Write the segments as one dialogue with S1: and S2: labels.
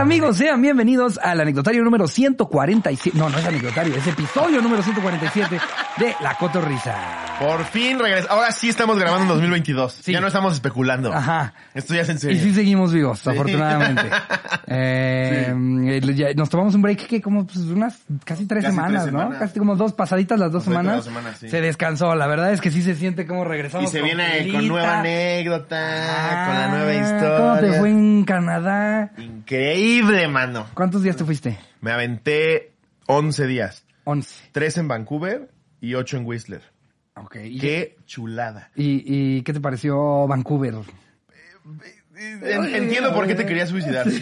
S1: amigos? Sean bienvenidos al anecdotario número 147. No, no es anecdotario, es episodio número 147 de La Cotorrisa.
S2: Por fin regresa. Ahora sí estamos grabando en 2022.
S1: Sí.
S2: Ya no estamos especulando.
S1: Ajá.
S2: Esto ya es en
S1: Y
S2: serio.
S1: sí seguimos vivos, afortunadamente. Eh, ya nos tomamos un break que como pues, unas casi tres
S2: Casi
S1: semanas,
S2: tres
S1: ¿no?
S2: semanas.
S1: Casi como dos pasaditas las dos semanas.
S2: dos.
S1: Se descansó. La verdad es que sí se siente como
S2: Y
S1: regresamos.
S2: se
S1: con
S2: viene con nueva anécdota,
S1: Ah,
S2: con la nueva historia.
S1: ¿Cómo te fue en Canadá?
S2: Increíble, mano.
S1: ¿Cuántos días te fuiste?
S2: Me aventé 11 días.
S1: 11.
S2: 3 en Vancouver y 8 en Whistler.
S1: Ok. ¿Y,
S2: Qué chulada.
S1: y, y qué te pareció Vancouver?
S2: En- Entiendo por qué te querías suicidar.
S1: el,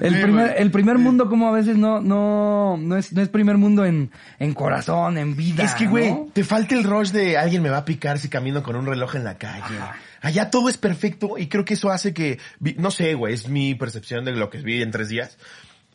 S2: Sí,
S1: primer, el primer mundo como a veces no, no, no es, no es primer mundo en, en corazón, en vida.
S2: Es que, güey,
S1: ¿no?
S2: te falta el rush de alguien me va a picar si camino con un reloj en la calle. Allá todo es perfecto y creo que eso hace que, no sé, güey, es mi percepción de lo que vi en tres días.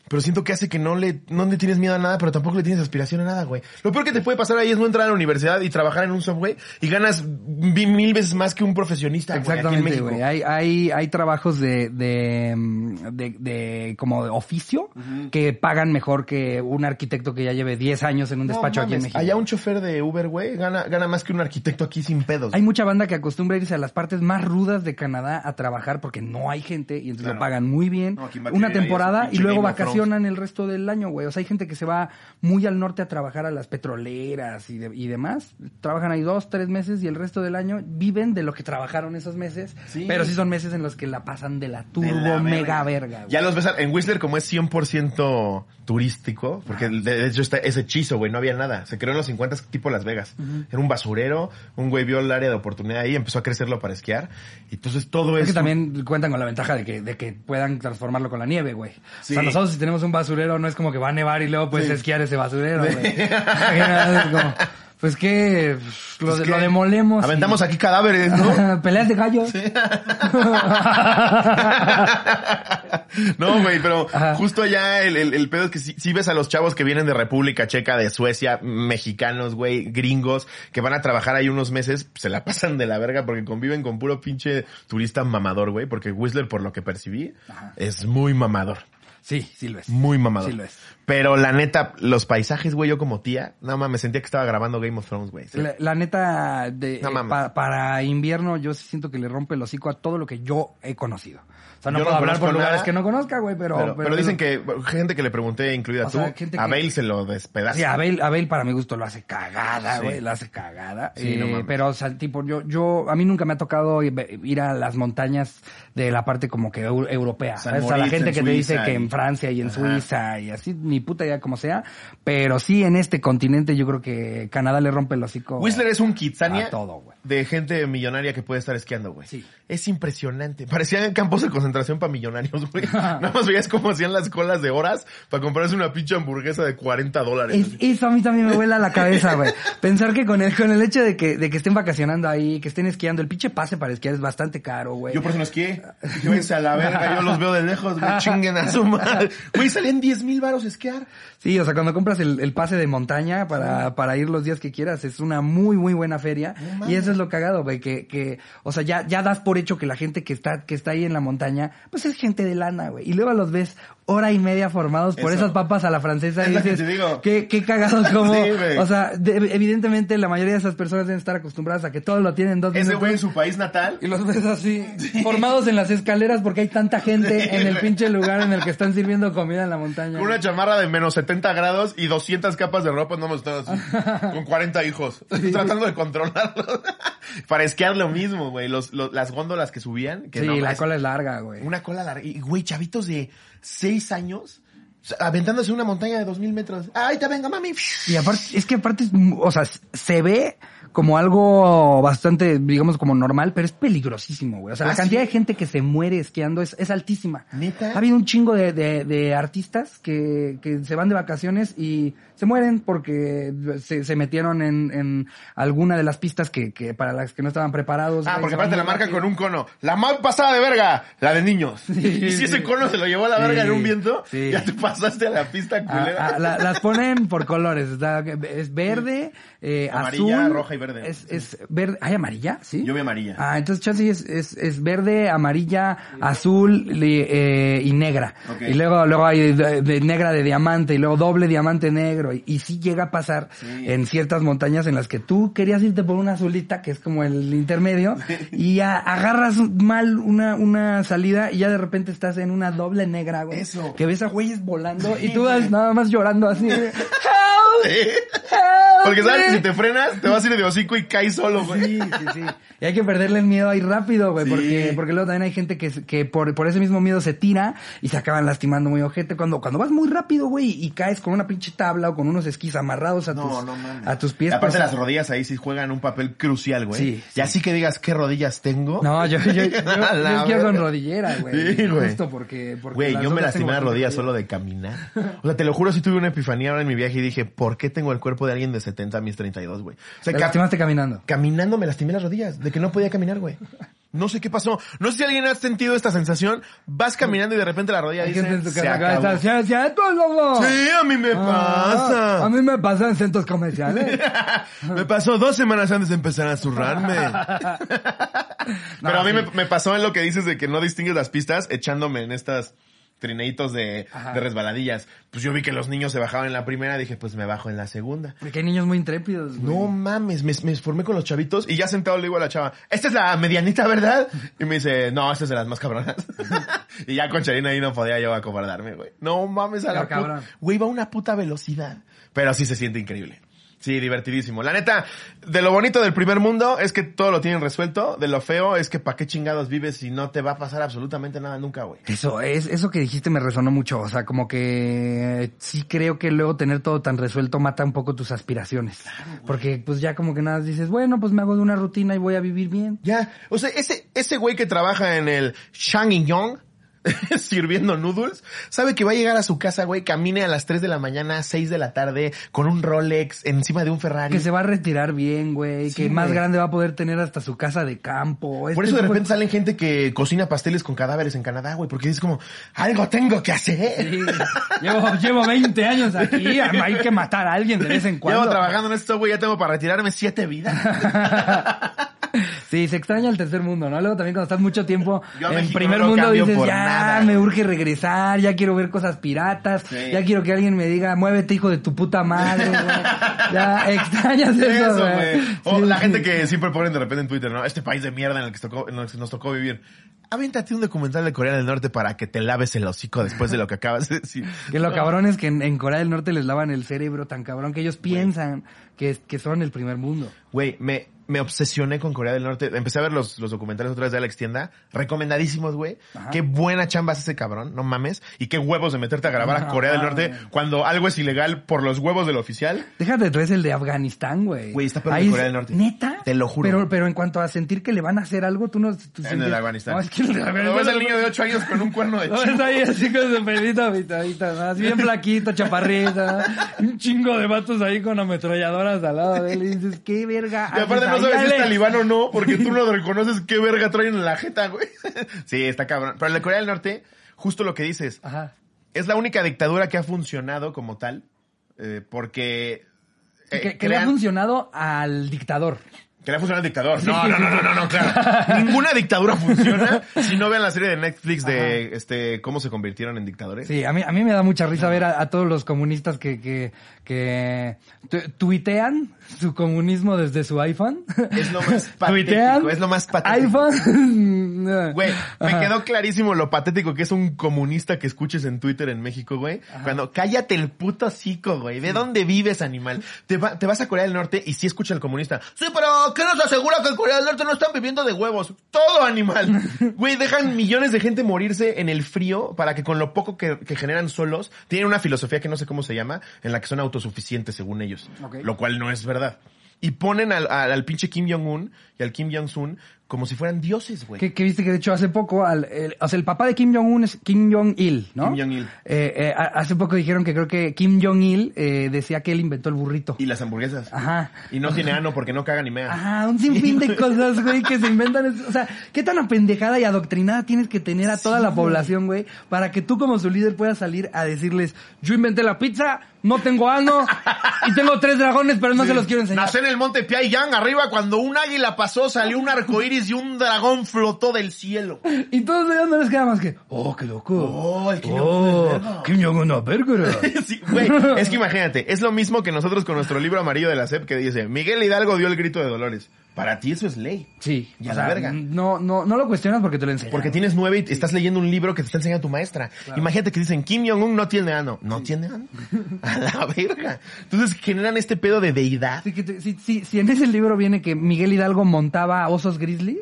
S2: Pero siento que hace que no le, no le tienes miedo a nada, pero tampoco le tienes aspiración a nada, güey. Lo peor que te puede pasar ahí es no entrar a la universidad y trabajar en un subway y ganas mil veces más que un profesionista, güey, aquí en
S1: Exactamente,
S2: México.
S1: güey. Hay, hay, hay trabajos de, de, mm, de, de como de oficio que pagan mejor que un arquitecto que ya lleve 10 años en un
S2: No
S1: despacho aquí en México.
S2: Allá un chofer de Uber, güey, gana, gana más que un arquitecto aquí sin pedos.
S1: Hay mucha banda que acostumbra irse a las partes más rudas de Canadá a trabajar porque no hay gente y entonces
S2: Claro.
S1: lo pagan muy bien.
S2: No,
S1: una temporada y luego
S2: Game
S1: vacacionan el resto del año, güey. O sea, hay gente que se va muy al norte a trabajar a las petroleras y, de- y demás. Trabajan ahí dos, tres meses y el resto del año viven de lo que trabajaron esos meses.
S2: Sí.
S1: Pero sí son meses en los que la pasan de la turbo
S2: De la
S1: mega verga, güey.
S2: Ya los ves en Whistler como es 100% turístico, porque de, hecho está ese hechizo, güey, no había nada. Se creó en los 50 tipo Las Vegas. Era un basurero, un güey vio el área de oportunidad ahí, empezó a crecerlo para esquiar. Y entonces todo
S1: Es
S2: eso...
S1: que también cuentan con la ventaja de que, de que puedan transformarlo con la nieve, güey.
S2: Sí.
S1: O sea, nosotros si tenemos un basurero no es como que va a nevar y luego puedes
S2: Sí.
S1: esquiar ese basurero, güey. pues que lo,
S2: Pues que
S1: lo demolemos. y-
S2: Aventamos aquí cadáveres, ¿no?
S1: Peleas de gallos.
S2: no, güey, pero
S1: Ajá.
S2: justo allá el, el, el pedo es que si, si ves a los chavos que vienen de República Checa, de Suecia, mexicanos, güey, gringos, que van a trabajar ahí unos meses, se la pasan de la verga porque conviven con puro pinche turista mamador, güey, porque Whistler, por lo que percibí, es muy mamador.
S1: Sí, sí lo es.
S2: Muy mamador.
S1: Sí lo es.
S2: Pero la neta, los paisajes, güey, yo como tía, nada más me sentía que estaba grabando Game of Thrones, güey. Sí.
S1: La, la neta, de,
S2: No
S1: eh,
S2: mames.
S1: pa- para invierno yo sí siento que le rompe el hocico a todo lo que yo he conocido. O sea, no
S2: Yo no
S1: puedo hablar por lugares
S2: nada,
S1: que no conozca, güey, pero...
S2: Pero, pero dicen que gente que le pregunté, incluida
S1: O
S2: tú,
S1: sea, gente
S2: a
S1: que-
S2: Bale se lo despedaza.
S1: Sí, Abel, Abel para mi gusto lo hace cagada,
S2: Sí.
S1: güey, lo hace cagada.
S2: Sí,
S1: Eh,
S2: no mames.
S1: pero, o sea, tipo, yo, yo, a mí nunca me ha tocado ir a las montañas de la parte como que eu- europea. O sea, la gente
S2: en
S1: que te dice que en Francia y en
S2: Ajá.
S1: Suiza y así, ni puta idea como sea. Pero sí, en este continente yo creo que Canadá le rompe el hocico.
S2: Whistler es un Kitsania
S1: todo, güey.
S2: de gente millonaria que puede estar esquiando, güey.
S1: Sí.
S2: Es impresionante. Parecían campos de concentración para millonarios, güey. Nada más veías cómo hacían las colas de horas para comprarse una pinche hamburguesa de 40 dólares.
S1: Es- eso a mí también me vuela la cabeza, güey. Pensar que con el, con el hecho de que, de que estén vacacionando ahí, que estén esquiando, el pinche pase para esquiar es bastante caro, güey.
S2: Yo por eso no esquié. Dije, a la verga, yo los veo de lejos, güey, chinguen a su madre. Güey, salían 10 mil varos esquiar.
S1: Sí, o sea, cuando compras el, el pase de montaña para, para ir los días que quieras, es una muy, muy buena feria. y eso es lo cagado, güey, que, que, o sea, ya, ya das por hecho que la gente que está, que está ahí en la montaña, pues es gente de lana, güey. Y luego los ves hora y media formados por
S2: Eso.
S1: esas papas a la francesa
S2: Es
S1: y
S2: lo que
S1: dices,
S2: te digo.
S1: qué, qué cagados como,
S2: Sí,
S1: o sea, de- evidentemente la mayoría de esas personas deben estar acostumbradas a que todo lo tienen dos
S2: Ese güey en su país natal.
S1: Y los ves así, formados en las escaleras porque hay tanta gente
S2: Sí,
S1: en el pinche lugar en el que están sirviendo comida en la montaña.
S2: Con una chamarra de menos 70 grados y 200 capas de ropa, no me están así. Con 40 hijos. Tratando de controlarlos. Para esquiar lo mismo, güey. Los, los- las góndolas que subían. Que
S1: sí,
S2: no,
S1: la
S2: es-
S1: cola es larga, güey.
S2: Una cola larga. Y, güey, chavitos de 6 años aventándose una montaña de 2000 metros. ¡Ay, te venga, mami!
S1: Y aparte, es que aparte, o sea, se ve como algo bastante, digamos, como normal, pero es peligrosísimo, güey. O sea,
S2: ¿Ah,
S1: la cantidad
S2: sí?
S1: de gente que se muere esquiando es, es altísima.
S2: ¿Neta?
S1: Ha habido un chingo de, de, de artistas que, que se van de vacaciones y se mueren porque se, se metieron en, en alguna de las pistas que, que para las que no estaban preparados.
S2: Ah,
S1: güey,
S2: porque aparte la
S1: muy
S2: marca
S1: rápido.
S2: con un cono. La más pasada de verga, la de niños. y si ese cono se lo llevó a la verga en un viento, ya te pasaste a la pista culera.
S1: ah, la- las ponen por colores, está- es verde, eh,
S2: Amarilla,
S1: azul,
S2: roja y verde.
S1: Es, es verde. ¿Hay amarilla? ¿Sí?
S2: Yo vi amarilla.
S1: Ah, entonces chance es, es, es verde, amarilla, azul eh, y negra. Y luego, luego hay de, de negra de diamante y luego doble diamante negro. Y, y sí llega a pasar
S2: Sí.
S1: en ciertas montañas en las que tú querías irte por una azulita, que es como el intermedio, y a- agarras mal una, una salida y ya de repente estás en una doble negra, güey.
S2: Eso.
S1: Que ves a güeyes volando
S2: Sí,
S1: y tú vas nada más llorando así. De, "Help,
S2: Sí. Porque sabes que
S1: güey".
S2: si te frenas, te vas a ir de hocico y caes solo, güey.
S1: Sí, sí, sí. Y hay que perderle el miedo ahí rápido, güey,
S2: Sí.
S1: porque, porque luego también hay gente que, que por, por ese mismo miedo se tira y se acaban lastimando muy ojete. Cuando, cuando vas muy rápido, güey, y caes con una pinche tabla o con unos esquís amarrados a
S2: No,
S1: tus,
S2: no
S1: a tus pies.
S2: Aparte
S1: pues,
S2: las rodillas ahí sí juegan un papel crucial, güey.
S1: Sí,
S2: Y así que digas qué rodillas tengo.
S1: No, yo, yo, yo, yo, quiero con rodillera, güey.
S2: Sí, güey.
S1: Justo porque, porque
S2: Güey, yo me lastimé las rodillas solo de caminar. O sea, te lo juro, si tuve una epifanía ahora en mi viaje y dije, ¿por qué tengo el cuerpo de alguien de 70 a mis 32, güey? O sea,
S1: Te lastimaste caminando.
S2: caminando me lastimé las rodillas, de que no podía caminar, güey. No sé qué pasó. No sé si alguien ha sentido esta sensación. Vas caminando y de repente la rodilla dice,
S1: gente en tu
S2: "Se acabó".
S1: está, "Sí, es cierto, loco".
S2: Sí, a mí me
S1: Ah,
S2: pasa.
S1: A mí me pasa en centros comerciales.
S2: me pasó dos semanas antes de empezar a zurrarme. Pero a mí
S1: sí.
S2: me, me pasó en lo que dices de que no distingues las pistas echándome en estas trineitos de, resbaladillas. Pues yo vi que los niños se bajaban en la primera, dije, pues me bajo en la segunda.
S1: Porque hay niños muy intrépidos, güey.
S2: No mames, me, me formé con los chavitos y ya sentado le digo a la chava, esta es la medianita, ¿verdad? Y me dice, no, esta es de las más cabronas. y ya con Charina ahí no podía yo acobardarme, güey. No mames a la
S1: cabrón.
S2: Güey, va a una puta velocidad. Pero sí se siente increíble. Sí, divertidísimo. La neta, de lo bonito del primer mundo es que todo lo tienen resuelto. De lo feo es que pa' qué chingados vives si no te va a pasar absolutamente nada nunca, güey.
S1: Eso, es, eso que dijiste me resonó mucho. O sea, como que sí creo que luego tener todo tan resuelto mata un poco tus aspiraciones. Porque pues ya como que nada dices, bueno, pues me hago de una rutina y voy a vivir bien.
S2: Ya, o sea, ese, ese güey que trabaja en el Shang sirviendo noodles, sabe que va a llegar a su casa, güey, camine a las 3 de la mañana, 6 de la tarde, con un Rolex encima de un Ferrari.
S1: Que se va a retirar bien, güey.
S2: Sí,
S1: que más
S2: güey.
S1: grande va a poder tener hasta su casa de campo.
S2: Por
S1: Este
S2: eso de repente salen gente que cocina pasteles con cadáveres en Canadá, güey, porque es como, algo tengo que hacer.
S1: Sí. Llevo, llevo 20 años aquí. Hay que matar a alguien de vez en cuando.
S2: Llevo trabajando en esto, güey, ya tengo para retirarme siete vidas.
S1: Sí, se extraña el tercer mundo, ¿no? Luego también cuando estás mucho tiempo
S2: Yo
S1: en primer
S2: no
S1: mundo dices, ya
S2: nada".
S1: me urge regresar, ya quiero ver cosas piratas,
S2: Sí.
S1: ya quiero que alguien me diga, muévete hijo de tu puta madre, güey. Ya extrañas eso,
S2: Eso,
S1: güey.
S2: güey. O
S1: Sí,
S2: la
S1: sí.
S2: gente que siempre ponen de repente en Twitter, ¿no? Este país de mierda en el que, tocó, en el que nos tocó vivir. Avéntate un documental de Corea del Norte para que te laves el hocico después de lo que acabas de decir.
S1: Que lo cabrón es que en, en Corea del Norte les lavan el cerebro tan cabrón que ellos piensan que, que son el primer mundo.
S2: Güey, me, me obsesioné con Corea del Norte. Empecé a ver los, los documentales otra vez de Alex Tienda. Recomendadísimos, güey. Qué buena chamba hace ese cabrón, no mames. Y qué huevos de meterte a grabar a
S1: No,
S2: Corea del Norte cuando algo es ilegal por los huevos del oficial.
S1: Déjate, tú eres el de Afganistán, güey.
S2: Güey, está peor
S1: Ahí
S2: Corea del Norte.
S1: ¿Neta?
S2: Te lo juro.
S1: Pero, pero en cuanto a sentir que le van a hacer algo, tú no... Tú
S2: En el Afganistán.
S1: No, es que el
S2: ¿No
S1: Afganistán...
S2: ves al niño de 8 años con un cuerno de
S1: No,
S2: chivo?
S1: está ahí así con su pelito ¿no? Así bien flaquito, chaparrita, ¿no? Un chingo de vatos ahí con ametralladoras al lado de él y dices, qué verga.
S2: Y aparte no sabes si es talibán o no, porque tú no reconoces qué verga traen en la jeta, güey. Sí, está cabrón. Pero el de Corea del Norte, justo lo que dices,
S1: Ajá.
S2: es la única dictadura que ha funcionado como tal, eh, porque... eh,
S1: que, que le ha funcionado al dictador.
S2: Que le ha funcionado al dictador. No, no, no, no, no, no, claro. Ninguna dictadura funciona si no vean la serie de Netflix de este cómo se convirtieron en dictadores.
S1: Sí, a mí, a mí me da mucha risa ver a, a todos los comunistas que, que, que tu- tuitean su comunismo desde su iPhone.
S2: Es lo más
S1: Tuitean
S2: patético, es lo más patético.
S1: iPhone.
S2: Güey, me
S1: Ajá.
S2: quedó clarísimo lo patético que es un comunista que escuches en Twitter en México, güey. Cuando, cállate el puto hocico, güey. ¿De dónde vives, animal? Te, va- te vas a Corea del Norte y sí escucha el comunista. Sí, pero ¿qué nos asegura que en Corea del Norte no están viviendo de huevos? Todo animal. Güey, dejan millones de gente morirse en el frío para que con lo poco que, que generan solos, tienen una filosofía que no sé cómo se llama, en la que son autosuficientes según ellos. Lo cual no es verdad. Y ponen al, al, al pinche Kim Jong-un y al Kim Jong-un como si fueran dioses, güey.
S1: Que, que viste que de hecho hace poco, al, el, o sea, el papá de Kim Jong-un es Kim Jong-il, ¿no?
S2: Kim Jong-il.
S1: Eh, eh, hace poco dijeron que creo que Kim Jong-il eh, decía que él inventó el burrito.
S2: Y las hamburguesas.
S1: Ajá.
S2: Y no tiene ano porque no caga ni mea.
S1: Ajá, un sinfín de cosas, güey, que se inventan. O sea, qué tan apendejada y adoctrinada tienes que tener a toda la población, güey, para que tú como su líder puedas salir a decirles, yo inventé la pizza, no tengo ano, y tengo tres dragones, pero no se los quiero enseñar.
S2: Nací en el monte Pyongyang, arriba, cuando un águila pasó, salió un arco iris y un dragón flotó del cielo.
S1: Y todos ellos no les queda más que, oh, qué loco.
S2: Oh, el Kim
S1: Oh. Kim.
S2: Sí, güey, es que imagínate, es lo mismo que nosotros con nuestro libro amarillo de la SEP que dice, Miguel Hidalgo dio el grito de Dolores. Para ti eso es ley.
S1: Sí,
S2: Y a la
S1: sea,
S2: verga.
S1: No, no, no lo cuestionas porque te lo enseñan.
S2: Porque tienes nueve y estás leyendo un libro que te está enseñando tu maestra. Imagínate que dicen, Kim Jong-un no tiene ano. ¿No tiene ano? A la verga. Entonces generan este pedo de deidad.
S1: Así que te- si, si, si en ese libro viene que Miguel Hidalgo montaba osos grizzly,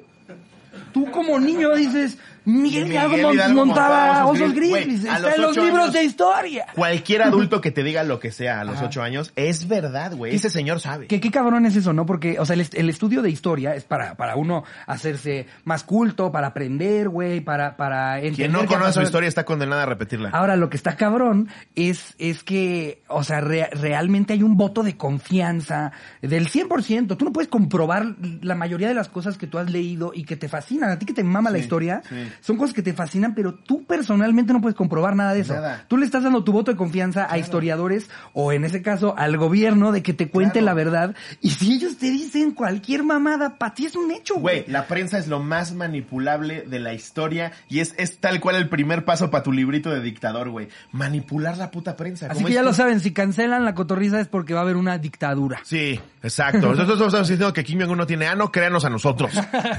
S1: tú como niño dices, Miguel,
S2: Miguel
S1: Hidalgo, mon-
S2: Hidalgo
S1: montaba osos
S2: grizzlies.
S1: Está en los libros
S2: años-
S1: de historia.
S2: Cualquier adulto que te diga lo que sea a los ocho años, es verdad, güey. Ese señor sabe.
S1: Que qué cabrón es eso, ¿no? Porque, o sea, el, est- el estudio de historia es para, para uno hacerse más culto, para aprender, güey, para, para entender.
S2: Quien no
S1: qué
S2: conoce su historia está condenada a repetirla.
S1: Ahora, lo que está cabrón es, es que, o sea, re- realmente hay un voto de confianza del 100%. Tú no puedes comprobar la mayoría de las cosas que tú has leído y que te fascinan. A ti que te mama la historia,
S2: sí.
S1: Son cosas que te fascinan, pero tú personalmente no puedes comprobar nada de eso.
S2: Nada.
S1: Tú le estás dando tu voto de confianza a historiadores o, en ese caso, al gobierno de que te cuente
S2: Claro.
S1: la verdad. Y si ellos te dicen cualquier mamada, para ti es un hecho,
S2: Güey, la prensa es lo más manipulable de la historia y es, es tal cual el primer paso para tu librito de dictador, güey. Manipular la puta prensa.
S1: Así que ya lo saben, si cancelan la cotorriza es porque va a haber una dictadura.
S2: Sí, exacto. Nosotros estamos diciendo que Kim Jong-un no tiene ano, créanos a nosotros.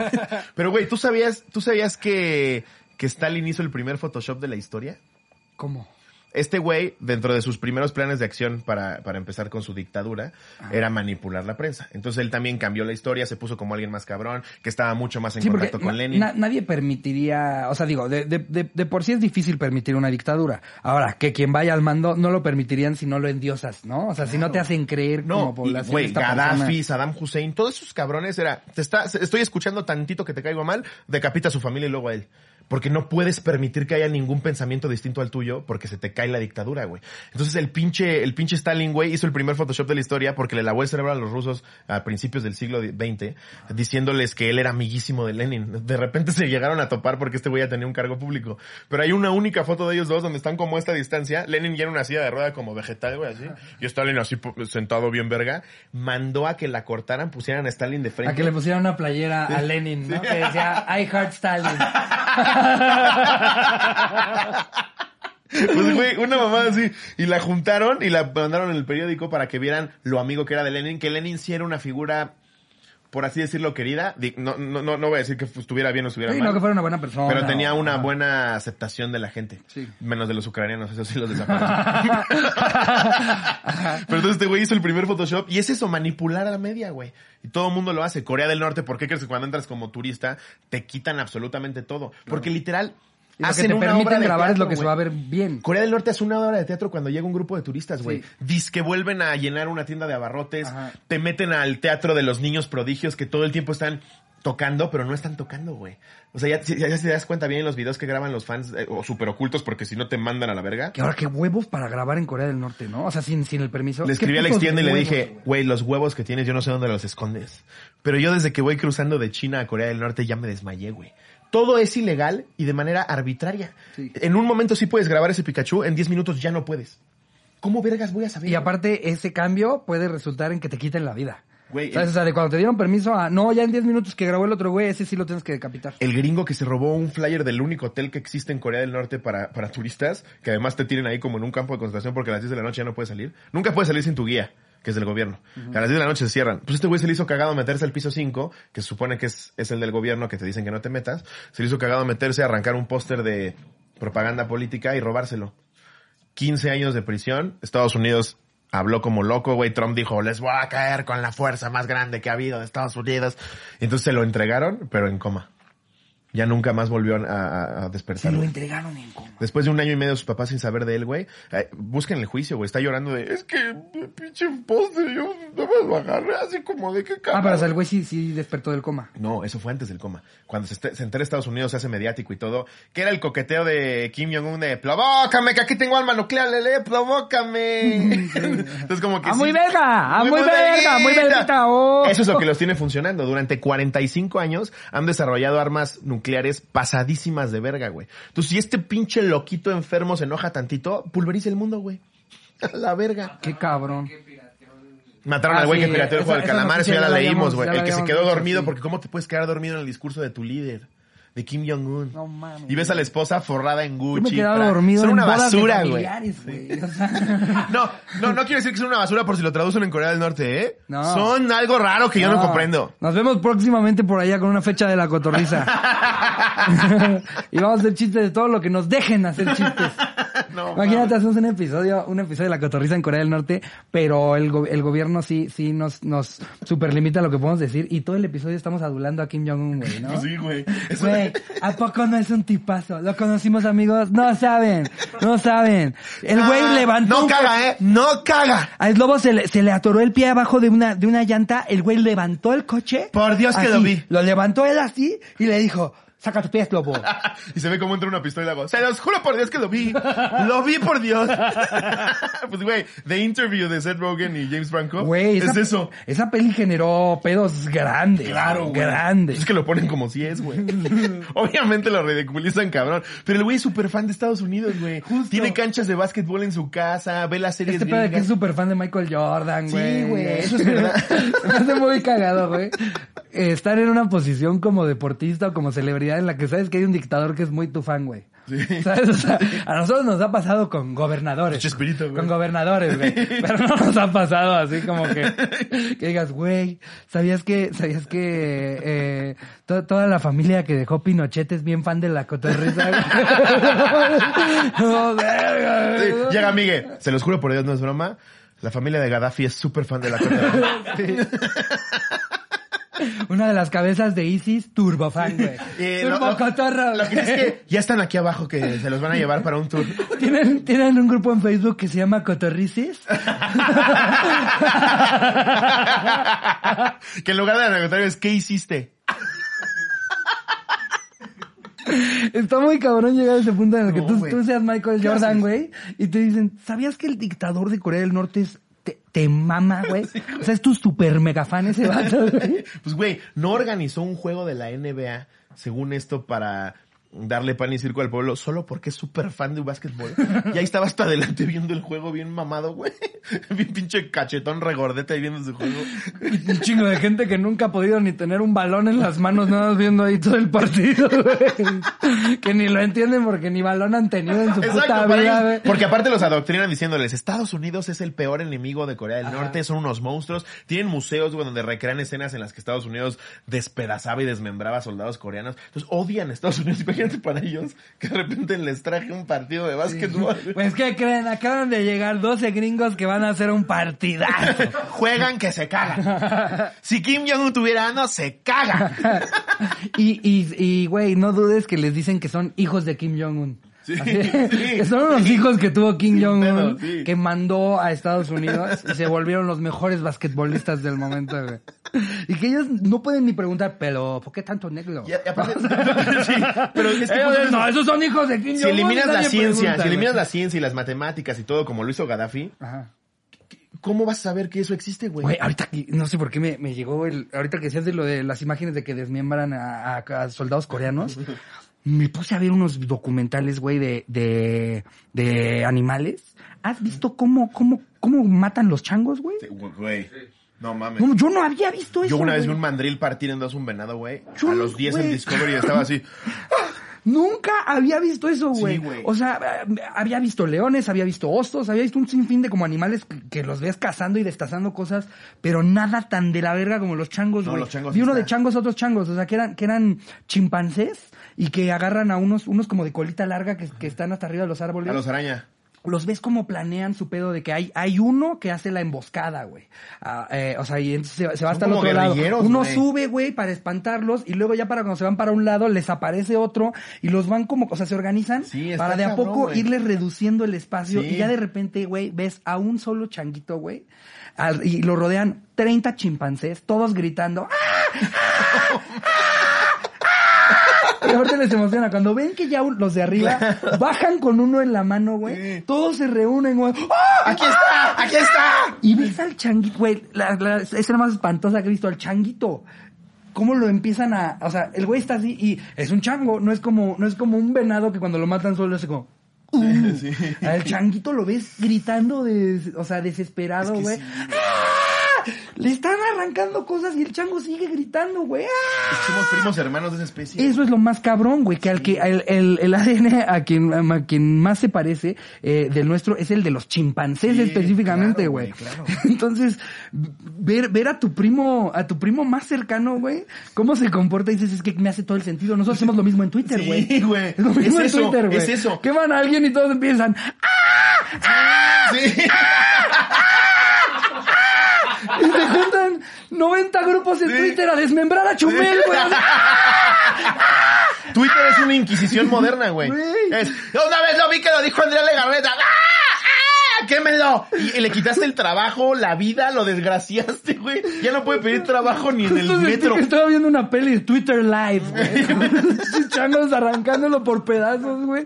S2: Pero, güey, ¿tú sabías, ¿tú sabías que, que Stalin hizo el primer Photoshop de la historia?
S1: ¿Cómo?
S2: Este güey, dentro de sus primeros planes de acción para, para empezar con su dictadura, era manipular la prensa. Entonces él también cambió la historia, se puso como alguien más cabrón, que estaba mucho más en
S1: Sí,
S2: contacto con
S1: na-
S2: Lenin.
S1: na- nadie permitiría, o sea, digo, de, de, de, de por sí es difícil permitir una dictadura. Ahora, que quien vaya al mando no lo permitirían si no lo endiosas, ¿no? O sea, si no te hacen creer
S2: No,
S1: como población.
S2: güey, Gaddafi,
S1: persona.
S2: Saddam Hussein, todos esos cabrones era, te está, estoy escuchando tantito que te caigo mal, decapita a su familia y luego a él. Porque no puedes permitir que haya ningún pensamiento distinto al tuyo porque se te cae la dictadura, güey. Entonces el pinche, el pinche Stalin, güey, hizo el primer Photoshop de la historia porque le lavó el cerebro a los rusos a principios del siglo XX, diciéndoles que él era amiguísimo de Lenin. De repente se llegaron a topar porque este güey ya tenía un cargo público. Pero hay una única foto de ellos dos donde están como a esta distancia. Lenin ya en una silla de rueda como vegetal, güey, así. Y Stalin así sentado bien verga. Mandó a que la cortaran, pusieran a Stalin de frente.
S1: A que le pusieran una playera a Lenin, ¿no? Que decía, I heart Stalin.
S2: Pues, güey, una mamá así. Y la juntaron y la mandaron en el periódico para que vieran lo amigo que era de Lenin. Que Lenin sí era una figura, por así decirlo, querida. No, no, no, no voy a decir que estuviera bien o estuviera
S1: Sí,
S2: mal.
S1: no que fuera una buena persona.
S2: Pero tenía
S1: o-
S2: una buena aceptación de la gente.
S1: Sí.
S2: Menos de los ucranianos, eso sí los desaparecen. Pero entonces este güey hizo el primer Photoshop y es eso, manipular a la media, güey. Y todo el mundo lo hace. Corea del Norte, ¿por qué crees que cuando entras como turista te quitan absolutamente todo? Porque literal,
S1: Y lo que
S2: hacen
S1: te
S2: una
S1: permiten
S2: obra de
S1: grabar es lo que se
S2: güey.
S1: va a ver bien.
S2: Corea del Norte hace una hora de teatro cuando llega un grupo de turistas, güey.
S1: Sí.
S2: Dice que vuelven a llenar una tienda de abarrotes,
S1: Ajá.
S2: te meten al teatro de los niños prodigios que todo el tiempo están tocando, pero no están tocando, güey. O sea, ya, ya, ya se das cuenta bien en los videos que graban los fans, eh, o super ocultos, porque si no te mandan a la verga.
S1: Que ahora qué huevos para grabar en Corea del Norte, ¿no? O sea, sin, sin el permiso.
S2: Le escribí
S1: ¿Qué
S2: a la extienda y le dije,
S1: güey,
S2: los huevos que tienes yo no sé dónde los escondes. Pero yo desde que voy cruzando de China a Corea del Norte ya me desmayé, güey. Todo es ilegal y de manera arbitraria.
S1: Sí.
S2: En un momento sí puedes grabar ese Pikachu, en 10 minutos ya no puedes. ¿Cómo vergas voy a saber?
S1: Y aparte, ese cambio puede resultar en que te quiten la vida.
S2: Güey,
S1: ¿Sabes?
S2: el-
S1: O sea, de cuando te dieron permiso a, no, ya en 10 minutos que grabó el otro güey, ese sí lo tienes que decapitar.
S2: el gringo que se robó un flyer del único hotel que existe en Corea del Norte para, para turistas, que además te tienen ahí como en un campo de concentración porque a las 10 de la noche ya no puedes salir. Nunca puedes salir sin tu guía, que es del gobierno. A las 10 de la noche se cierran. Pues este güey se le hizo cagado meterse al piso 5, que se supone que es, es el del gobierno, que te dicen que no te metas. Se le hizo cagado meterse, arrancar un póster de propaganda política y robárselo. 15 años de prisión. Estados Unidos habló como loco, güey. Trump dijo, les voy a caer con la fuerza más grande que ha habido de Estados Unidos. Entonces se lo entregaron, pero en coma. Ya nunca más volvió a, a- a
S1: Se
S2: despertar.
S1: lo entregaron en coma.
S2: Después de un año y medio sus papás sin saber de él, güey. eh, busquen el juicio, güey. Está llorando de, es que pinche postre, yo no me agarré así como de qué
S1: Ah, pero o
S2: cabrón".
S1: sea, el güey sí, sí despertó del coma.
S2: No, eso fue antes del coma. Cuando se, se entera Estados Unidos, se hace mediático y todo. Que era el coqueteo de Kim Jong-un de, provócame, que aquí tengo alma nuclear, lele, provócame. Entonces como que
S1: ¡Ah, muy
S2: sí.
S1: verga! ¡Ah, muy verga! ¡Muy verguita! ¡Oh!
S2: Eso es lo que los tiene funcionando. Durante 45 años han desarrollado armas nucleares pasadísimas de verga, güey. Entonces, si este pinche loquito enfermo se enoja tantito, pulveriza el mundo, güey. A la verga.
S1: ¡Qué cabrón!
S2: Mataron
S1: Ah,
S2: al güey
S1: sí,
S2: que pirateó el juego del calamar, eso ya la leímos, güey. El que se quedó dormido, porque ¿cómo te puedes quedar dormido en el discurso de tu líder? De Kim Jong-un.
S1: No mames.
S2: Y ves a la esposa forrada en
S1: Yo
S2: Gucci.
S1: me he quedado
S2: tra-
S1: dormido
S2: Son
S1: en
S2: una basura, güey.
S1: familiares, güey. O sea,
S2: No, no, no quiero decir que son una basura por si lo traducen en Corea del Norte, ¿eh?
S1: No.
S2: Son algo raro que yo no comprendo.
S1: Nos vemos próximamente por allá con una fecha de la cotorriza. y vamos a hacer chistes de todo lo que nos dejen hacer chistes.
S2: No,
S1: Imagínate, hacemos un episodio, un episodio de la cotorriza en Corea del Norte, pero el, go- el gobierno sí, sí nos, nos superlimita lo que podemos decir y todo el episodio estamos adulando a Kim Jong-un, güey, ¿no?
S2: Pues sí, güey. Eso-
S1: Güey, ¿a poco no es un tipazo? ¿Lo conocimos, amigos? No saben, no saben. El güey
S2: Ah,
S1: levantó...
S2: No
S1: un
S2: caga, ¿eh? No caga.
S1: Al lobo se le, se le atoró el pie abajo de una, de una llanta, el güey levantó el coche.
S2: Por Dios que
S1: así,
S2: lo vi.
S1: Lo levantó él así y le dijo, saca tus pies, lobo.
S2: y se ve como entra una pistola y hago, se los juro por Dios que lo vi. Lo vi por Dios. pues güey, The Interview de Seth Rogen y James Franco.
S1: Güey,
S2: es eso.
S1: esa peli generó pedos grandes.
S2: Claro, güey.
S1: Grandes.
S2: Es que lo ponen como si es, güey. Obviamente lo ridiculizan, cabrón. Pero el güey es súper fan de Estados Unidos, güey. Tiene canchas de básquetbol en su casa, ve las series
S1: Este pedo de que es súper fan de Michael Jordan,
S2: Sí,
S1: güey.
S2: güey, eso es verdad.
S1: Me hace muy cagado, güey. Estar en una posición como deportista o como celebridad en la que sabes que hay un dictador que es muy tu fan, güey. ¿Sabes? O sea, a nosotros nos ha pasado con gobernadores.
S2: Chespirito, güey.
S1: Con gobernadores, güey. Pero no nos ha pasado así como que, que digas, güey, ¿sabías que, sabías que, eh, to- toda la familia que dejó Pinochet es bien fan de la cotorriza? No, verga,
S2: Sí, llega Miguel. Se los juro por Dios, no es broma. La familia de Gaddafi es súper fan de la Cotorra.
S1: Una de las cabezas de Isis, turbofan, güey.
S2: Eh,
S1: Turbo
S2: lo-
S1: cotorro,
S2: Lo que es que ya están aquí abajo que se los van a llevar para un tour.
S1: ¿Tienen, tienen un grupo en Facebook que se llama Cotorricis.
S2: que en lugar de anecdotario es ¿qué hiciste?
S1: Está muy cabrón llegar a ese punto en el que
S2: No,
S1: tú, tú seas Michael
S2: ¿Qué
S1: Jordan, güey, y te dicen, ¿sabías que el dictador de Corea del Norte es, te, te mama, güey? O sea, es tu super mega fan ese vato, güey.
S2: Pues güey, no organizó un juego de la NBA, según esto, para darle pan y circo al pueblo, solo porque es súper fan de básquetbol. Y ahí estaba hasta adelante viendo el juego bien mamado, güey. Bien pinche cachetón regordete ahí viendo su juego.
S1: Un chingo de gente que nunca ha podido ni tener un balón en las manos, nada más viendo ahí todo el partido, güey. Que ni lo entienden porque ni balón han tenido en su puta
S2: Exacto,
S1: vida, güey.
S2: porque aparte los adoctrinan diciéndoles, Estados Unidos es el peor enemigo de Corea del Norte, son unos monstruos, tienen museos güey, donde recrean escenas en las que Estados Unidos despedazaba y desmembraba a soldados coreanos, entonces odian a Estados Unidos, imagínate para ellos que de repente les traje un partido de básquetbol.
S1: Pues, ¿qué creen? Acaban de llegar 12 gringos que van a hacer un partidazo.
S2: Juegan que se cagan. Si Kim Jong-un tuviera ano, se caga.
S1: y, y, y, güey, no dudes que les dicen que son hijos de Kim Jong-un.
S2: Sí,
S1: son unos hijos que tuvo Kim Jong-un, que mandó a Estados Unidos y se volvieron los mejores basquetbolistas del momento, güey. Y que ellos no pueden ni preguntar, pero ¿por qué tanto negro?
S2: Pero es que
S1: Ellos,
S2: justo-
S1: no, esos son hijos de Kim
S2: si
S1: Jong-un.
S2: eliminas la ciencia,
S1: pregunta,
S2: si eliminas la ciencia y las matemáticas y todo como lo hizo Gaddafi,
S1: Ajá.
S2: ¿cómo vas a saber que eso existe, güey?
S1: Güey, ahorita que, no sé por qué me, me llegó el, ahorita que decías de lo de las imágenes de que desmiembran a, a- a soldados coreanos, me puse a ver unos documentales, güey, de, de, de animales. ¿Has visto cómo, cómo, cómo matan los changos, güey?
S2: Sí, Güey, no mames.
S1: No, yo no había visto eso.
S2: Yo una vez vi un mandril partir en dos un venado, güey. A
S1: no,
S2: los 10 en. Discovery estaba así.
S1: Nunca había visto eso,
S2: Sí,
S1: güey.
S2: güey.
S1: o sea, había visto leones, había visto osos, había visto un sinfín de como animales que, que los ves cazando y destazando cosas, pero nada tan de la verga como los changos,
S2: No,
S1: güey.
S2: los changos
S1: Vi
S2: sí
S1: uno de changos, otros changos, o sea, que eran, que eran chimpancés y que agarran a unos, unos como de colita larga que, que están hasta arriba de los árboles.
S2: A los araña.
S1: los ves como planean su pedo de que hay, hay uno que hace la emboscada, güey. Ah, eh, o sea, y entonces se, se va hasta el otro lado. Uno sube, güey, para espantarlos y luego ya para cuando se van para un lado les aparece otro y los van como, o sea, se organizan
S2: Sí,
S1: para de a
S2: cabrón,
S1: poco irles reduciendo el espacio
S2: Sí.
S1: y ya de repente, güey, ves a un solo changuito, güey, y lo rodean 30 chimpancés, todos gritando. ¡Ah! Y ahorita les emociona. Cuando ven que ya los de arriba bajan con uno en la mano, güey, todos se reúnen, güey. ¡Ah!
S2: ¡Aquí está! ¡Aquí está!
S1: Y ves al changuito, güey, la, la escena más espantosa que he visto, al changuito. ¿Cómo lo empiezan a, o sea, el güey está así y es un chango, no es como, no es como un venado que cuando lo matan solo hace como, uh.
S2: Sí.
S1: Al changuito lo ves gritando de, o sea, desesperado,
S2: Es que
S1: güey.
S2: sí,
S1: ¡Ah! Le están arrancando cosas y el chango sigue gritando, güey. ¡Ah!
S2: Somos primos hermanos de esa especie.
S1: Eso es lo más cabrón, güey, que al que el, el, el ADN a quien, a quien más se parece eh, del nuestro es el de los chimpancés
S2: Sí,
S1: específicamente, güey.
S2: güey, claro.
S1: Entonces, ver, ver a tu primo, a tu primo más cercano, güey, cómo se comporta, dices, es que me hace todo el sentido. Nosotros hacemos lo mismo en Twitter,
S2: Sí,
S1: güey.
S2: güey.
S1: Es lo mismo
S2: Es
S1: en
S2: eso,
S1: Twitter, güey.
S2: es eso.
S1: Queman a alguien y todos empiezan,
S2: Sí.
S1: Y se juntan 90 grupos en
S2: Sí.
S1: Twitter a desmembrar a Chumel, güey.
S2: Twitter es una inquisición moderna, güey. Una vez lo vi que lo dijo Andrea Legarreta. ¡Ah! ¡Quémelo! Y, y le quitaste el trabajo, la vida, lo desgraciaste, güey. Ya no puede pedir trabajo ni en el metro.
S1: Estaba viendo una peli de Twitter Live, güey. Changos arrancándolo por pedazos, güey.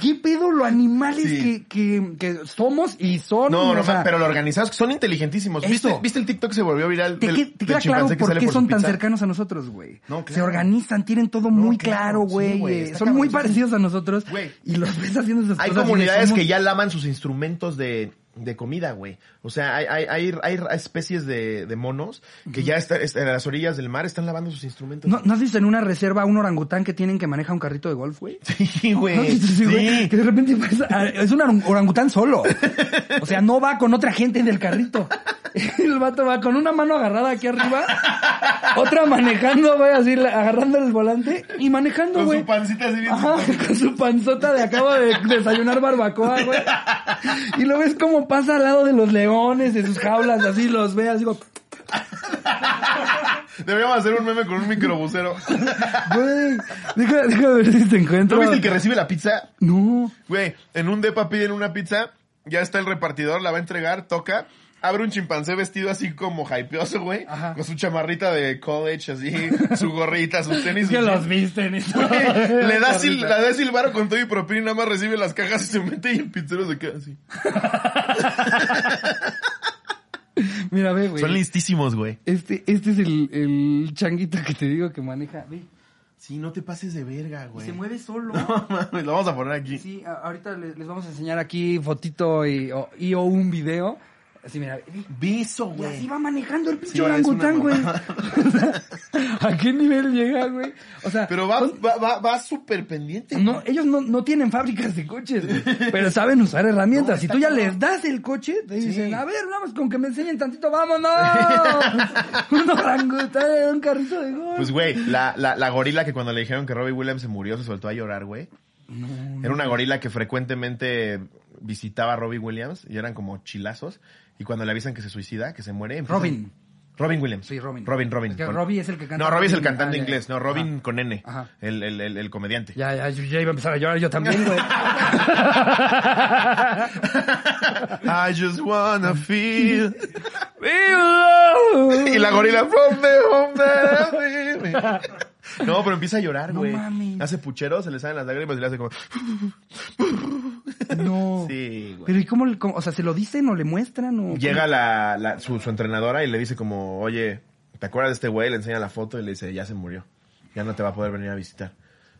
S1: ¿Qué pedo lo animales
S2: Sí.
S1: que, que, que somos y son?
S2: No, no,
S1: o sea,
S2: pero lo organizados son inteligentísimos. ¿Viste. ¿Viste el TikTok que se volvió viral
S1: ¿Te,
S2: del,
S1: te
S2: del
S1: queda claro por qué
S2: por
S1: son tan
S2: pizza?
S1: cercanos a nosotros, güey?
S2: No,
S1: Se organizan, tienen todo
S2: No,
S1: muy
S2: claro, sí,
S1: güey. son muy parecidos a nosotros. Y los ves haciendo esas
S2: Hay
S1: cosas. y
S2: comunidades que ya laman sus instrumentos de, de comida, güey. O sea, hay, hay, hay, hay especies de, de monos que ya está, está- en las orillas del mar están lavando sus instrumentos.
S1: ¿No, ¿No has visto en una reserva un orangután que tienen que maneja un carrito de golf, güey?
S2: Sí,
S1: ¿No
S2: güey.
S1: güey?
S2: Sí.
S1: Que de repente pues, es un orang- orangután solo. O sea, no va con otra gente en el carrito. El vato va con una mano agarrada aquí arriba, otra manejando, güey, así agarrando el volante y manejando,
S2: Con
S1: güey.
S2: su pancita así bien
S1: Ajá, con su panzota de acabo de desayunar barbacoa, güey. Y lo ves como pasa al lado de los leones, de sus jaulas, así los ve, así como,
S2: Deberíamos hacer un meme con un microbusero.
S1: güey, déjame, déjame ver si te encuentro.
S2: ¿No viste el que recibe la pizza?
S1: No.
S2: Güey, en un depa piden una pizza, ya está el repartidor, la va a entregar, toca, abre un chimpancé vestido así como hypeoso, güey,
S1: Ajá.
S2: con su chamarrita de college, así, su gorrita, sus tenis.
S1: Que
S2: sus
S1: los visten y todo.
S2: Güey, le da sil- le da silbaro con todo y propina y nada más recibe las cajas y se mete y el pizzero se queda así.
S1: Mira, ve, güey.
S2: Son listísimos, güey.
S1: Este, este es el, el changuito que te digo que maneja. Ve,
S2: Sí, no te pases de verga,
S1: y
S2: güey.
S1: se mueve solo.
S2: No mames, lo vamos a poner aquí.
S1: Sí, ahorita les, les vamos a enseñar aquí fotito y o, y o un video. Así, mira.
S2: Beso,
S1: Y así
S2: güey.
S1: va manejando el pinche
S2: Sí,
S1: orangután, güey. ¿A qué nivel llega, güey? O sea,
S2: Pero va,
S1: son-
S2: va, va, va súper pendiente.
S1: no, ellos no, no tienen fábricas de coches, güey, pero saben usar herramientas.
S2: No,
S1: si tú ya les das el coche, te
S2: Sí.
S1: dicen, a ver, vamos, con que me enseñen tantito, vámonos. un orangután en un carrito de golf.
S2: Pues, güey, la, la, la gorila que cuando le dijeron que Robbie Williams se murió se soltó a llorar, güey. Era una gorila que frecuentemente visitaba a Robbie Williams y eran como chilazos. Y cuando le avisan que se suicida, que se muere... empiezan-
S1: Robin.
S2: Robin Williams.
S1: Sí, Robin.
S2: Robin, Robin. Con-
S1: Robbie es el que canta.
S2: No, Robbie es el cantante
S1: Ah,
S2: inglés. No, Robin
S1: Ajá.
S2: con N.
S1: Ajá.
S2: El, el, el, el comediante.
S1: Ya, ya, yo ya iba a empezar a llorar yo también, güey.
S2: I just wanna feel...
S1: y
S2: Y la gorila from the home. No, pero empieza a llorar,
S1: No
S2: güey.
S1: mames.
S2: hace puchero, se le salen las lágrimas y le hace como...
S1: No.
S2: Sí, güey.
S1: Pero ¿y cómo, le- cómo- o sea, se lo dicen o le muestran o
S2: Llega la, la- su, su entrenadora y le dice como, oye, ¿te acuerdas de este güey? Le enseña la foto y le dice, ya se murió. Ya no te va a poder venir a visitar.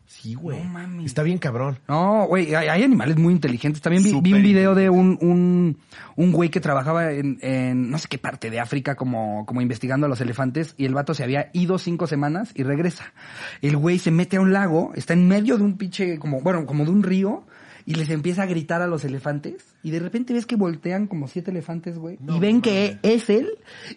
S2: Sí, güey.
S1: No mames.
S2: Está bien cabrón.
S1: No, güey, hay, hay animales muy inteligentes. También vi, vi un video de un, un, un güey que trabajaba en, en no sé qué parte de África como, como investigando a los elefantes y el vato se había ido cinco semanas y regresa. El güey se mete a un lago, está en medio de un pinche, como, bueno, como de un río y les empieza a gritar a los elefantes y de repente ves que voltean como siete elefantes, güey. y ven que es él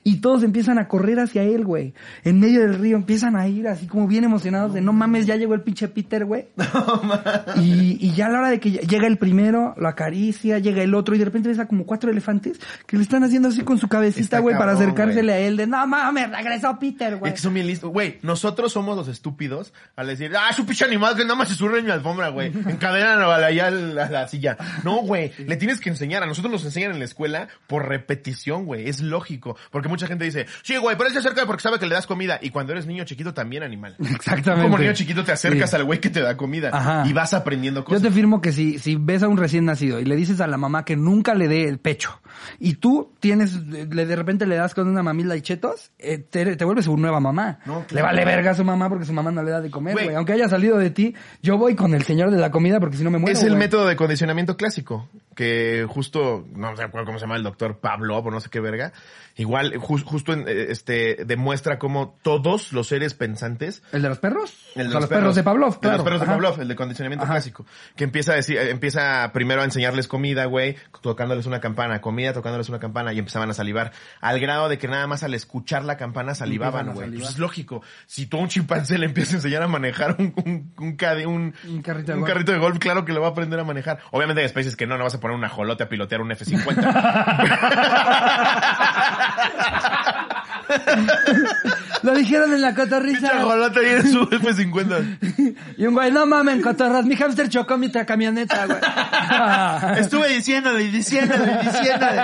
S1: y todos empiezan a correr hacia él, güey. En medio del río empiezan a ir así como bien emocionados de no mames, ya llegó el pinche Peter, güey. y, y ya a la hora de que llega el primero, lo acaricia, llega el otro y de repente ves a como cuatro elefantes que le están haciendo así con su cabecita, güey, para acercársele a él de no mames, regresó Peter, güey.
S2: Es que son bien listos. Güey, nosotros somos los estúpidos al decir, ah, es un pinche animal que nada más se surre en mi alfombra, güey. Encadenan allá a la, la silla. No, güey, le tienes que enseñar. A nosotros nos enseñan en la escuela por repetición, güey. Es lógico. Porque mucha gente dice, sí, güey, pero él se acerca porque sabe que le das comida. Y cuando eres niño chiquito también animal.
S1: Exactamente.
S2: Como niño chiquito te acercas
S1: Sí.
S2: al güey que te da comida.
S1: Ajá.
S2: Y vas aprendiendo
S1: Yo
S2: cosas.
S1: te firmo que si, si ves a un recién nacido y le dices a la mamá que nunca le dé el pecho y tú tienes, de repente le das con una mamila y chetos, eh, te, te vuelves su nueva mamá.
S2: No.
S1: Le vale verga a su mamá porque su mamá no le da de comer,
S2: Güey.
S1: Aunque haya salido de ti, yo voy con el señor de la comida porque si no me muero,
S2: es el
S1: güey.
S2: método de condicionamiento clásico, que justo, no me acuerdo cómo se llama el doctor Pavlov o no sé qué verga, igual ju- justo en, eh, este demuestra cómo todos los seres pensantes
S1: ¿El de los perros?
S2: El
S1: O
S2: de
S1: sea, los perros de Pavlov,
S2: de
S1: claro.
S2: los perros de
S1: Ajá.
S2: Pavlov, el de condicionamiento
S1: Ajá.
S2: clásico. Que empieza a decir, eh, empieza primero a enseñarles comida, güey, tocándoles una campana, comida, tocándoles una campana y empezaban a salivar. Al grado de que nada más al escuchar la campana salivaban, güey. Pues es lógico. Si tú a un chimpancé le empiezas a enseñar a manejar un, un, un, cade- un,
S1: Un carrito de
S2: un
S1: golf.
S2: carrito de golf, claro que lo va a aprender a manejar. Obviamente hay especies que no, no vas a poner un ajolote a pilotear un F-50.
S1: Lo dijeron en la cotorriza.
S2: ahí en su F-50.
S1: Y un güey, no mamen, cotorras, mi hamster chocó mi camioneta, güey.
S2: Estuve diciéndole y diciéndole y diciéndole.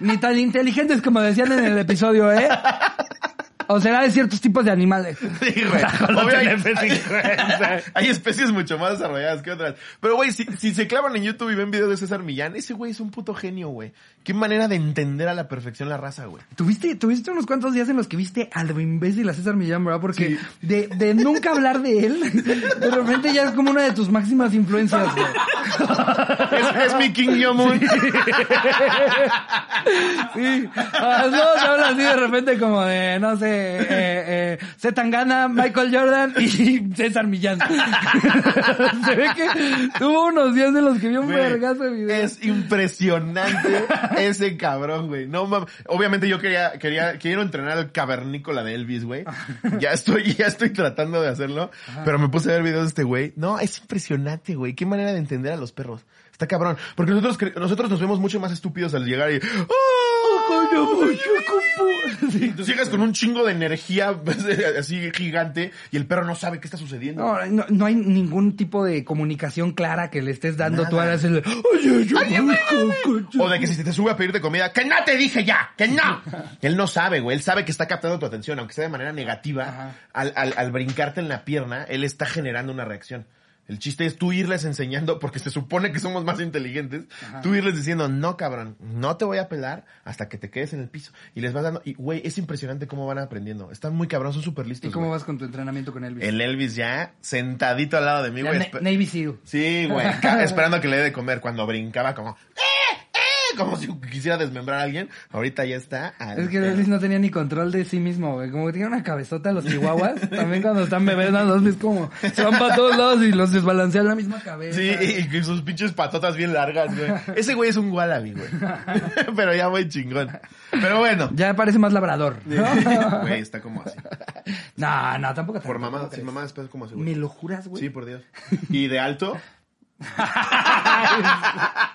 S1: Ni tan inteligentes como decían en el episodio, ¿eh? O será de ciertos tipos de animales.
S2: Sí, güey. Obvio, hay, hay- hay especies mucho más desarrolladas que otras. Pero, güey, si, si se clavan en YouTube y ven videos de César Millán, ese güey es un puto genio, güey. Qué manera de entender a la perfección la raza, güey.
S1: Tuviste, tuviste unos cuantos días en los que viste a lo imbécil a César Millán, ¿verdad? Porque de, de nunca hablar de él, de repente ya es como una de tus máximas influencias, güey.
S2: Es, es mi King Yomun.
S1: Sí. Ah, no, se habla así de repente como de, no sé, eh, eh, Z Tangana, Michael Jordan y César Millán. se ve que tuvo unos días en los que vio un vergazo de video.
S2: Es impresionante ese cabrón, güey. No mames. Obviamente yo quería, quería, quiero entrenar al cavernícola de Elvis, güey. Ya estoy, ya estoy tratando de hacerlo. Pero me puse a ver videos de este güey. No, es impresionante, güey. Qué manera de entender a los perros. Está cabrón. Porque nosotros, nosotros nos vemos mucho más estúpidos al llegar y... ¡Ah! Tú llegas con un chingo de energía así gigante y el perro no sabe qué está sucediendo.
S1: No, no, no hay ningún tipo de comunicación clara que le estés dando.
S2: Nada.
S1: Tú hagas el... "Ay, ay, ay,
S2: O de que si te sube a pedirte comida, que no te dije ya, que no. Él no sabe, güey. Él sabe que está captando tu atención, aunque sea de manera negativa. Al, al, al brincarte en la pierna, él está generando una reacción. El chiste es tú irles enseñando, porque se supone que somos más inteligentes, tú irles diciendo, no cabrón, no te voy a pelar hasta que te quedes en el piso. Y les vas dando, y güey, es impresionante cómo van aprendiendo. Están muy cabrón, son súper
S1: ¿Y
S2: listos.
S1: cómo
S2: güey.
S1: vas con tu entrenamiento con Elvis?
S2: El Elvis ya sentadito al lado de mí, güey.
S1: Navy Seal.
S2: Sí, güey. Esperando a que le dé de comer. Cuando brincaba como... ¡Eh! Como si quisiera desmembrar a alguien. Ahorita ya está.
S1: Es que. Elvis no tenía ni control de sí mismo, güey. Como que tiene una cabezota los chihuahuas. También cuando están bebés, nada más ves como se van para todos lados y los desbalancean la misma cabeza.
S2: Sí, y sus pinches patotas bien largas, güey. Ese güey es un wallaby, güey. Pero ya muy chingón. Pero bueno.
S1: Ya parece más labrador. ¿no?
S2: Güey, está como así.
S1: no, no, tampoco
S2: Por mamá,
S1: tampoco
S2: mamá después como así,
S1: ¿Me lo juras, güey?
S2: Sí, por Dios. ¿Y de alto?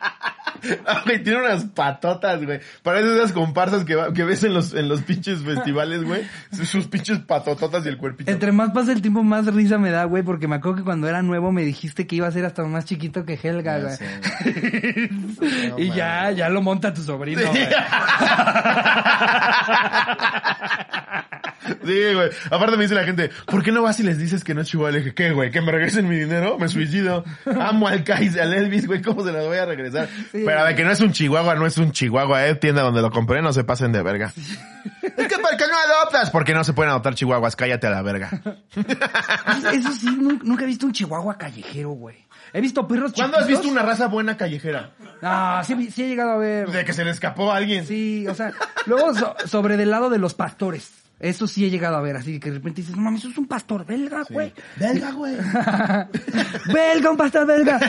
S2: Ah, güey, tiene unas patotas, güey. Parece esas comparsas que, va- que ves en los, en los pinches festivales, güey. Sus pinches patototas y el cuerpito.
S1: Entre más pasa el tiempo, más risa me da, güey, porque me acuerdo que cuando era nuevo me dijiste que iba a ser hasta más chiquito que Helga, güey.
S2: No
S1: y ya, ya lo monta tu sobrino, güey.
S2: Sí, güey. Aparte me dice la gente, ¿por qué no vas y les dices que no es chihuahua? Le dije, ¿qué, güey? ¿Que me regresen mi dinero? Me suicido. Amo al Kais, al Elvis, güey. ¿Cómo se las voy a regresar?
S1: Sí.
S2: Pero de que no es un chihuahua, no es un chihuahua, eh. Tienda donde lo compré, no se pasen de verga. Es que ¿por qué no adoptas? Porque no se pueden adoptar chihuahuas. Cállate a la verga.
S1: Eso, sí, nu- nunca he visto un chihuahua callejero, güey. He visto perros
S2: ¿Cuándo has
S1: chiquitos.
S2: visto una raza buena callejera?
S1: Ah, sí, sí he llegado a ver.
S2: De que se le escapó a alguien.
S1: Sí, o sea, luego so- sobre del lado de los pastores. Eso sí he llegado a ver, así que de repente dices, no mames, eso es un pastor belga, güey.
S2: Belga, güey.
S1: belga, un pastor belga.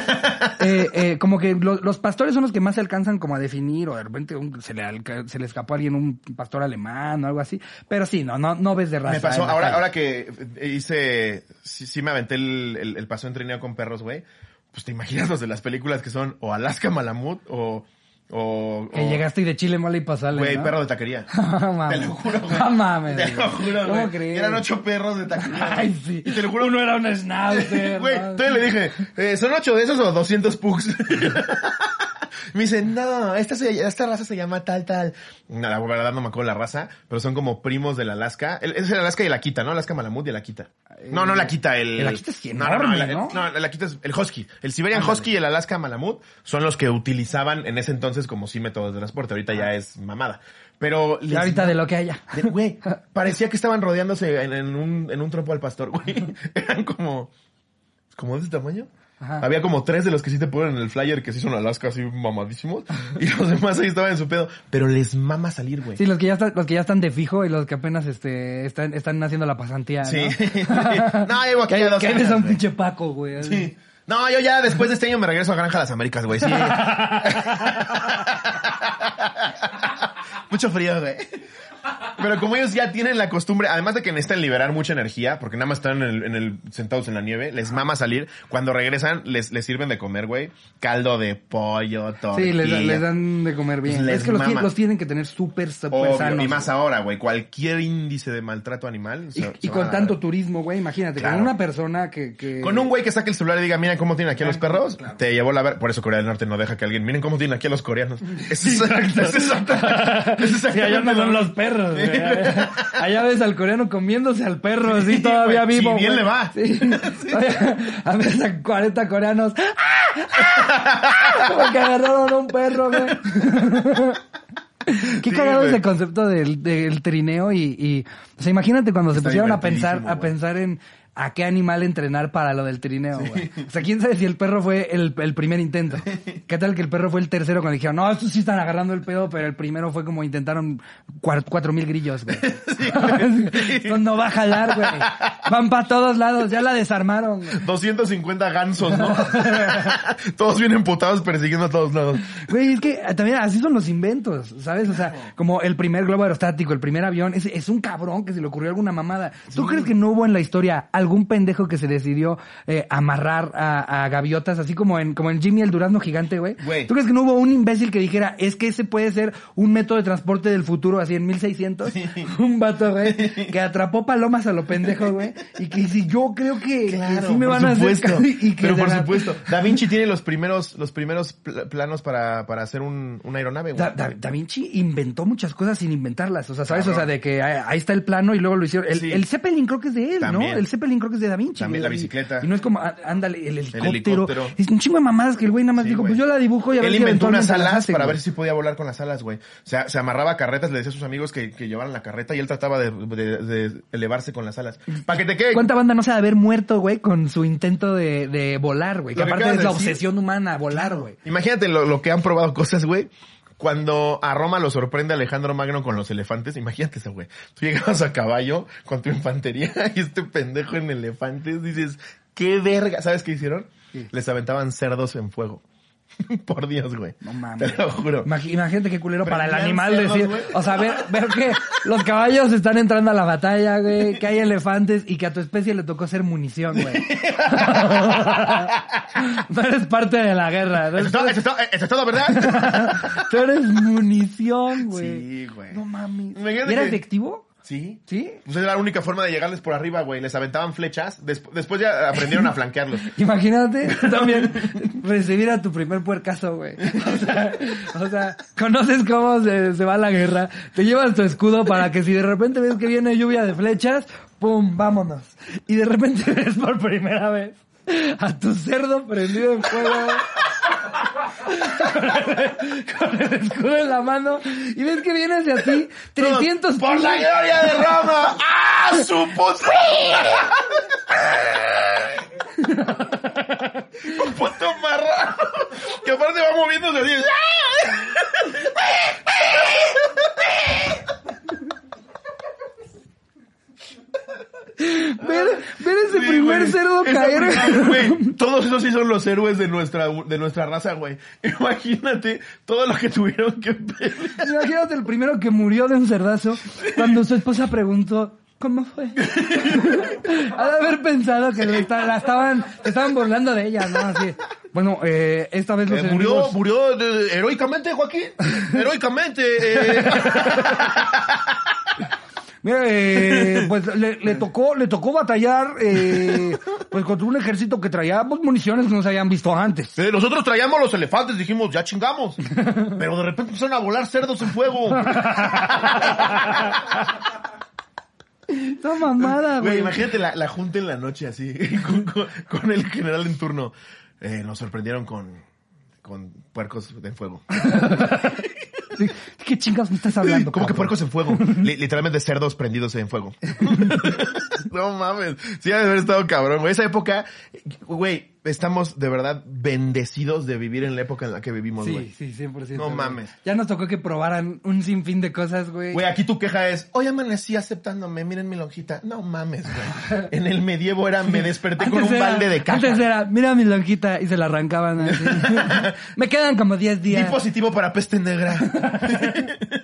S1: eh, eh, como que lo- los pastores son los que más se alcanzan como a definir, o de repente un- se, le alca- se le escapó a alguien un pastor alemán o algo así. Pero sí, no, no, no ves de raza.
S2: Me pasó,
S1: la
S2: ahora,
S1: calle.
S2: ahora que hice, sí, sí me aventé el, el, el paseo en trineo con perros, güey. Pues te imaginas los de las películas que son o Alaska Malamut o, o,
S1: Que
S2: o-
S1: llegaste y de Chile mole y pasale,
S2: güey,
S1: ¿no?
S2: perro de taquería.
S1: Mames.
S2: Te lo juro, güey.
S1: No mames.
S2: Te lo juro,
S1: ¿Cómo
S2: güey.
S1: crees?
S2: Eran ocho perros de taquería.
S1: Ay, sí.
S2: Y te lo juro.
S1: Uno era un schnauzer.
S2: Güey, entonces le dije, eh, ¿son ocho de esos o 200 pugs? Me dice, no, esta, se- esta raza se llama tal, tal. No, la verdad no me acuerdo la raza, pero son como primos del Alaska. El- Es el Alaska y el Akita, ¿no? Alaska Malamut y el Akita. No, no el Akita, el...
S1: El Akita es
S2: no, no,
S1: enorme,
S2: el-
S1: ¿no?
S2: no, el Akita es el Husky. El Siberian
S1: Ándale.
S2: Husky y el Alaska Malamut son los que utilizaban en ese entonces como sí métodos de transporte. Ahorita ya es mamada. Pero...
S1: Y
S2: les-
S1: ahorita de lo que haya.
S2: Güey, parecía que estaban rodeándose en, en un, en un trompo al pastor, güey. Eran como... ¿Como de ese tamaño?
S1: Ajá.
S2: Había como tres de los que sí te ponen en el flyer que sí son Alaska así mamadísimos. Y los demás ahí estaban en su pedo. Pero les mama salir, güey.
S1: Sí, los que ya están, los que ya están de fijo y los que apenas este están, están haciendo la pasantía, ¿no?
S2: Sí. no, llevo aquí ya dos
S1: que
S2: años,
S1: un pinche Paco, güey. así.
S2: Sí. No, yo ya después de este año me regreso a Granja Las Américas, güey. Sí. Mucho frío, güey. Pero como ellos ya tienen la costumbre, además de que necesitan liberar mucha energía, porque nada más están en el, en el- sentados en la nieve, les mama salir. Cuando regresan, les, les sirven de comer, güey. Caldo de pollo, tortilla.
S1: Sí, les, les dan de comer bien.
S2: Les
S1: es que los,
S2: mama.
S1: ti- los tienen que tener súper, súper sanos.
S2: y más ahora, güey. Cualquier índice de maltrato animal.
S1: Y,
S2: se-
S1: y con tanto turismo, güey, imagínate,
S2: Claro.
S1: con una persona que... que...
S2: Con un güey que saque el celular y diga, miren cómo tienen aquí a los perros,
S1: claro.
S2: te llevó la ver. Por eso Corea del Norte no deja que alguien, miren cómo tienen aquí a los coreanos. Es exacto. Es exacto. Es
S1: Sí, allá no son los perros. Güey. Allá, allá ves al coreano comiéndose al perro así
S2: Sí,
S1: todavía
S2: güey,
S1: vivo.
S2: si bien
S1: güey.
S2: le va.
S1: Sí. Todavía- A veces a 40 coreanos. ¡Ah! Porque agarraron a un perro, güey. Qué
S2: Sí,
S1: cagado ese concepto del, del trineo y, y, o sea, imagínate cuando se pusieron a pensar, a pensar en a qué animal entrenar para lo del trineo, güey. O sea, quién sabe si el perro fue el, el primer intento. ¿Qué tal que el perro fue el tercero cuando dijeron, no, estos sí están agarrando el pedo, pero el primero fue como intentaron cuatro mil grillos, güey. Esto no va a jalar, güey. Van para todos lados, ya la desarmaron, güey.
S2: 250 gansos, ¿no? Todos vienen putados persiguiendo a todos lados.
S1: Güey, es que también así son los inventos, ¿sabes? O sea, como el primer globo aerostático, el primer avión, es, es un cabrón que se le ocurrió alguna mamada. ¿Tú crees que no hubo en la historia algún pendejo que se decidió eh, amarrar a, a gaviotas, así como en, como en Jimmy el Durazno gigante, güey? ¿Tú crees que no hubo un imbécil que dijera, es que ese puede ser un método de transporte del futuro, así en 1600? Un vato, güey, que atrapó palomas a lo pendejo, güey, y que si yo creo que, que sí me van a hacer y que
S2: Pero por
S1: la-
S2: supuesto. Da Vinci tiene los primeros, los primeros pl- planos para, para hacer un, una aeronave, güey.
S1: Da, Da- Da Vinci inventó muchas cosas sin inventarlas. O sea, ¿sabes? O sea, de que ahí ahí está el plano y luego lo hicieron. El,
S2: Sí.
S1: el Zeppelin creo que es de él,
S2: También.
S1: ¿no? El Zeppelin creo que es de Da Vinci.
S2: También la bicicleta.
S1: Y no es como, á- ándale, el helicóptero.
S2: helicóptero.
S1: Es un chingo de mamadas que el güey nada más
S2: Sí,
S1: dijo,
S2: güey.
S1: pues yo la dibujo y a ver
S2: Él
S1: si
S2: inventó unas alas
S1: hace,
S2: para
S1: güey.
S2: ver si podía volar con las alas, güey. O sea, se amarraba carretas, le decía a sus amigos que, que llevaran la carreta y él trataba de, de- de elevarse con las alas. Para que te quede...
S1: ¿Cuánta banda no se ha de haber muerto, güey, con su intento de, de volar, güey? Que
S2: que
S1: aparte es la obsesión humana, volar, güey.
S2: Imagínate lo, lo que han probado cosas, güey. Cuando a Roma lo sorprende Alejandro Magno con los elefantes, imagínate eso, güey. Tú llegabas a caballo con tu infantería y este pendejo en elefantes, dices, qué verga. ¿Sabes qué hicieron?
S1: Sí.
S2: Les aventaban cerdos en fuego. Por Dios, güey.
S1: No mames.
S2: Te lo juro.
S1: Imagínate qué culero para el animal
S2: cerdos,
S1: decir, o sea, ver, ver que los caballos están entrando a la batalla, güey, que hay elefantes y que a tu especie le tocó ser munición, güey. no eres parte de la guerra. no
S2: Eso es todo, eso es todo, eso es todo, ¿verdad?
S1: Tú eres munición, güey.
S2: Sí, güey.
S1: No mames. ¿Y era
S2: que-
S1: efectivo?
S2: Sí.
S1: ¿Sí?
S2: Pues era la única forma de llegarles por arriba, güey. Les aventaban flechas. Des- después ya aprendieron a flanquearlos.
S1: Imagínate también recibir a tu primer puercazo, güey. O sea, o sea, conoces cómo se, se va la guerra, te llevas tu escudo para que si de repente ves que viene lluvia de flechas, ¡pum! ¡Vámonos! Y de repente ves por primera vez a tu cerdo prendido en fuego. Con el, escudo en la mano y ves que viene hacia ti 300
S2: ¡Por la gloria de Roma! ¡Ah, su puta! Un puto marrano. Que aparte va moviéndose así.
S1: Ver, ver ese
S2: Sí,
S1: primer cerdo
S2: Esa
S1: caer.
S2: güey, todos esos sí son los héroes de nuestra, de nuestra raza, güey. Imagínate todo lo que tuvieron que pelear.
S1: Imagínate el primero que murió de un cerdazo cuando su esposa preguntó. ¿Cómo fue? De haber pensado que le la estaban, se estaban burlando de ella, ¿no? Así. Bueno, eh, esta vez los
S2: Eh, murió,
S1: enemigos-
S2: murió de- heroicamente, Joaquín. Heroicamente. eh.
S1: Mira, eh, pues le, le tocó, le tocó batallar, eh, pues contra un ejército que traía pues, municiones que no se habían visto antes.
S2: Eh, nosotros traíamos los elefantes, dijimos, ya chingamos. Pero de repente empezaron a volar cerdos en fuego.
S1: Esta mamada,
S2: Güey, imagínate la, la junta en la noche así, con, con- con el general en turno. Nos sorprendieron con, con puercos en fuego.
S1: ¿Qué chingados me estás hablando?
S2: ¿Cómo que puercos en fuego? Li- literalmente cerdos prendidos en fuego. no mames. Sí, ha de haber estado cabrón, güey. Esa época, güey, estamos de verdad bendecidos de vivir en la época en la que vivimos, güey.
S1: Sí, sí, 100%.
S2: No mames.
S1: Ya nos tocó que probaran un sinfín de cosas, güey.
S2: Güey, aquí tu queja es, hoy amanecí aceptándome, miren mi lonjita. No mames, güey. En el medievo era, me desperté con un
S1: era-
S2: balde de caja.
S1: Antes era, mira mi lonjita, y se la arrancaban así. Me quedan como 10
S2: Di
S1: días.
S2: positivo para peste negra.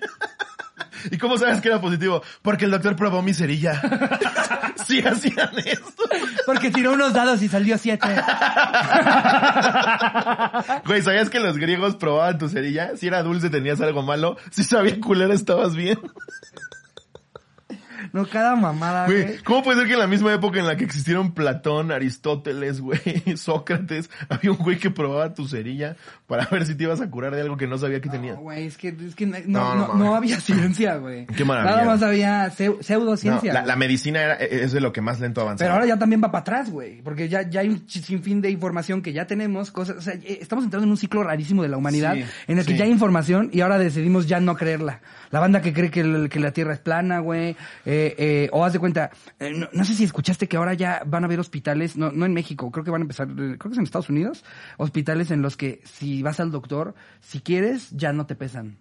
S2: ¿Y cómo sabes que era positivo? Porque el doctor probó mi cerilla. sí hacían esto.
S1: Porque tiró unos dados y salió 7.
S2: Güey, ¿sabías que los griegos probaban tu cerilla? Si era dulce tenías algo malo. Si sabía culera estabas bien.
S1: No, cada mamada,
S2: Güey,
S1: güey.
S2: ¿cómo puede ser que en la misma época en la que existieron Platón, Aristóteles, güey, Sócrates, había un güey que probaba tu cerilla para ver si te ibas a curar de algo que no sabía que
S1: No,
S2: tenías?
S1: güey, es que, es que no,
S2: No,
S1: no,
S2: no
S1: no,
S2: mames.
S1: había ciencia, güey.
S2: Qué maravilla.
S1: Nada más había pseudociencia.
S2: la, la medicina era, es de lo que más lento avanzaba.
S1: Pero ahora ya también va para atrás, güey. Porque ya, ya hay un sinfín de información que ya tenemos, cosas, o sea, eh, estamos entrando en un ciclo rarísimo de la humanidad
S2: Sí,
S1: en el que
S2: sí.
S1: ya hay información y ahora decidimos ya no creerla. La banda que cree que, el- que la Tierra es plana, güey, eh, eh, o haz de cuenta, eh, no, no sé si escuchaste que ahora ya van a haber hospitales, no, no en México, creo que van a empezar, eh, creo que es en Estados Unidos, hospitales en los que si vas al doctor, si quieres, ya no te pesan.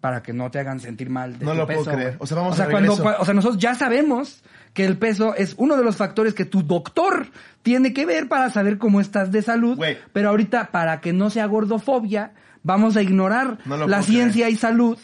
S1: Para que no te hagan sentir mal de
S2: No
S1: tu
S2: lo puedo
S1: peso,
S2: creer.
S1: güey.
S2: O sea, vamos
S1: o sea, cuando, cua- o sea, nosotros ya sabemos que el peso es uno de los factores que tu doctor tiene que ver para saber cómo estás de salud. Pero ahorita, para que no sea gordofobia, vamos a ignorar
S2: No
S1: la
S2: puedo
S1: ciencia y salud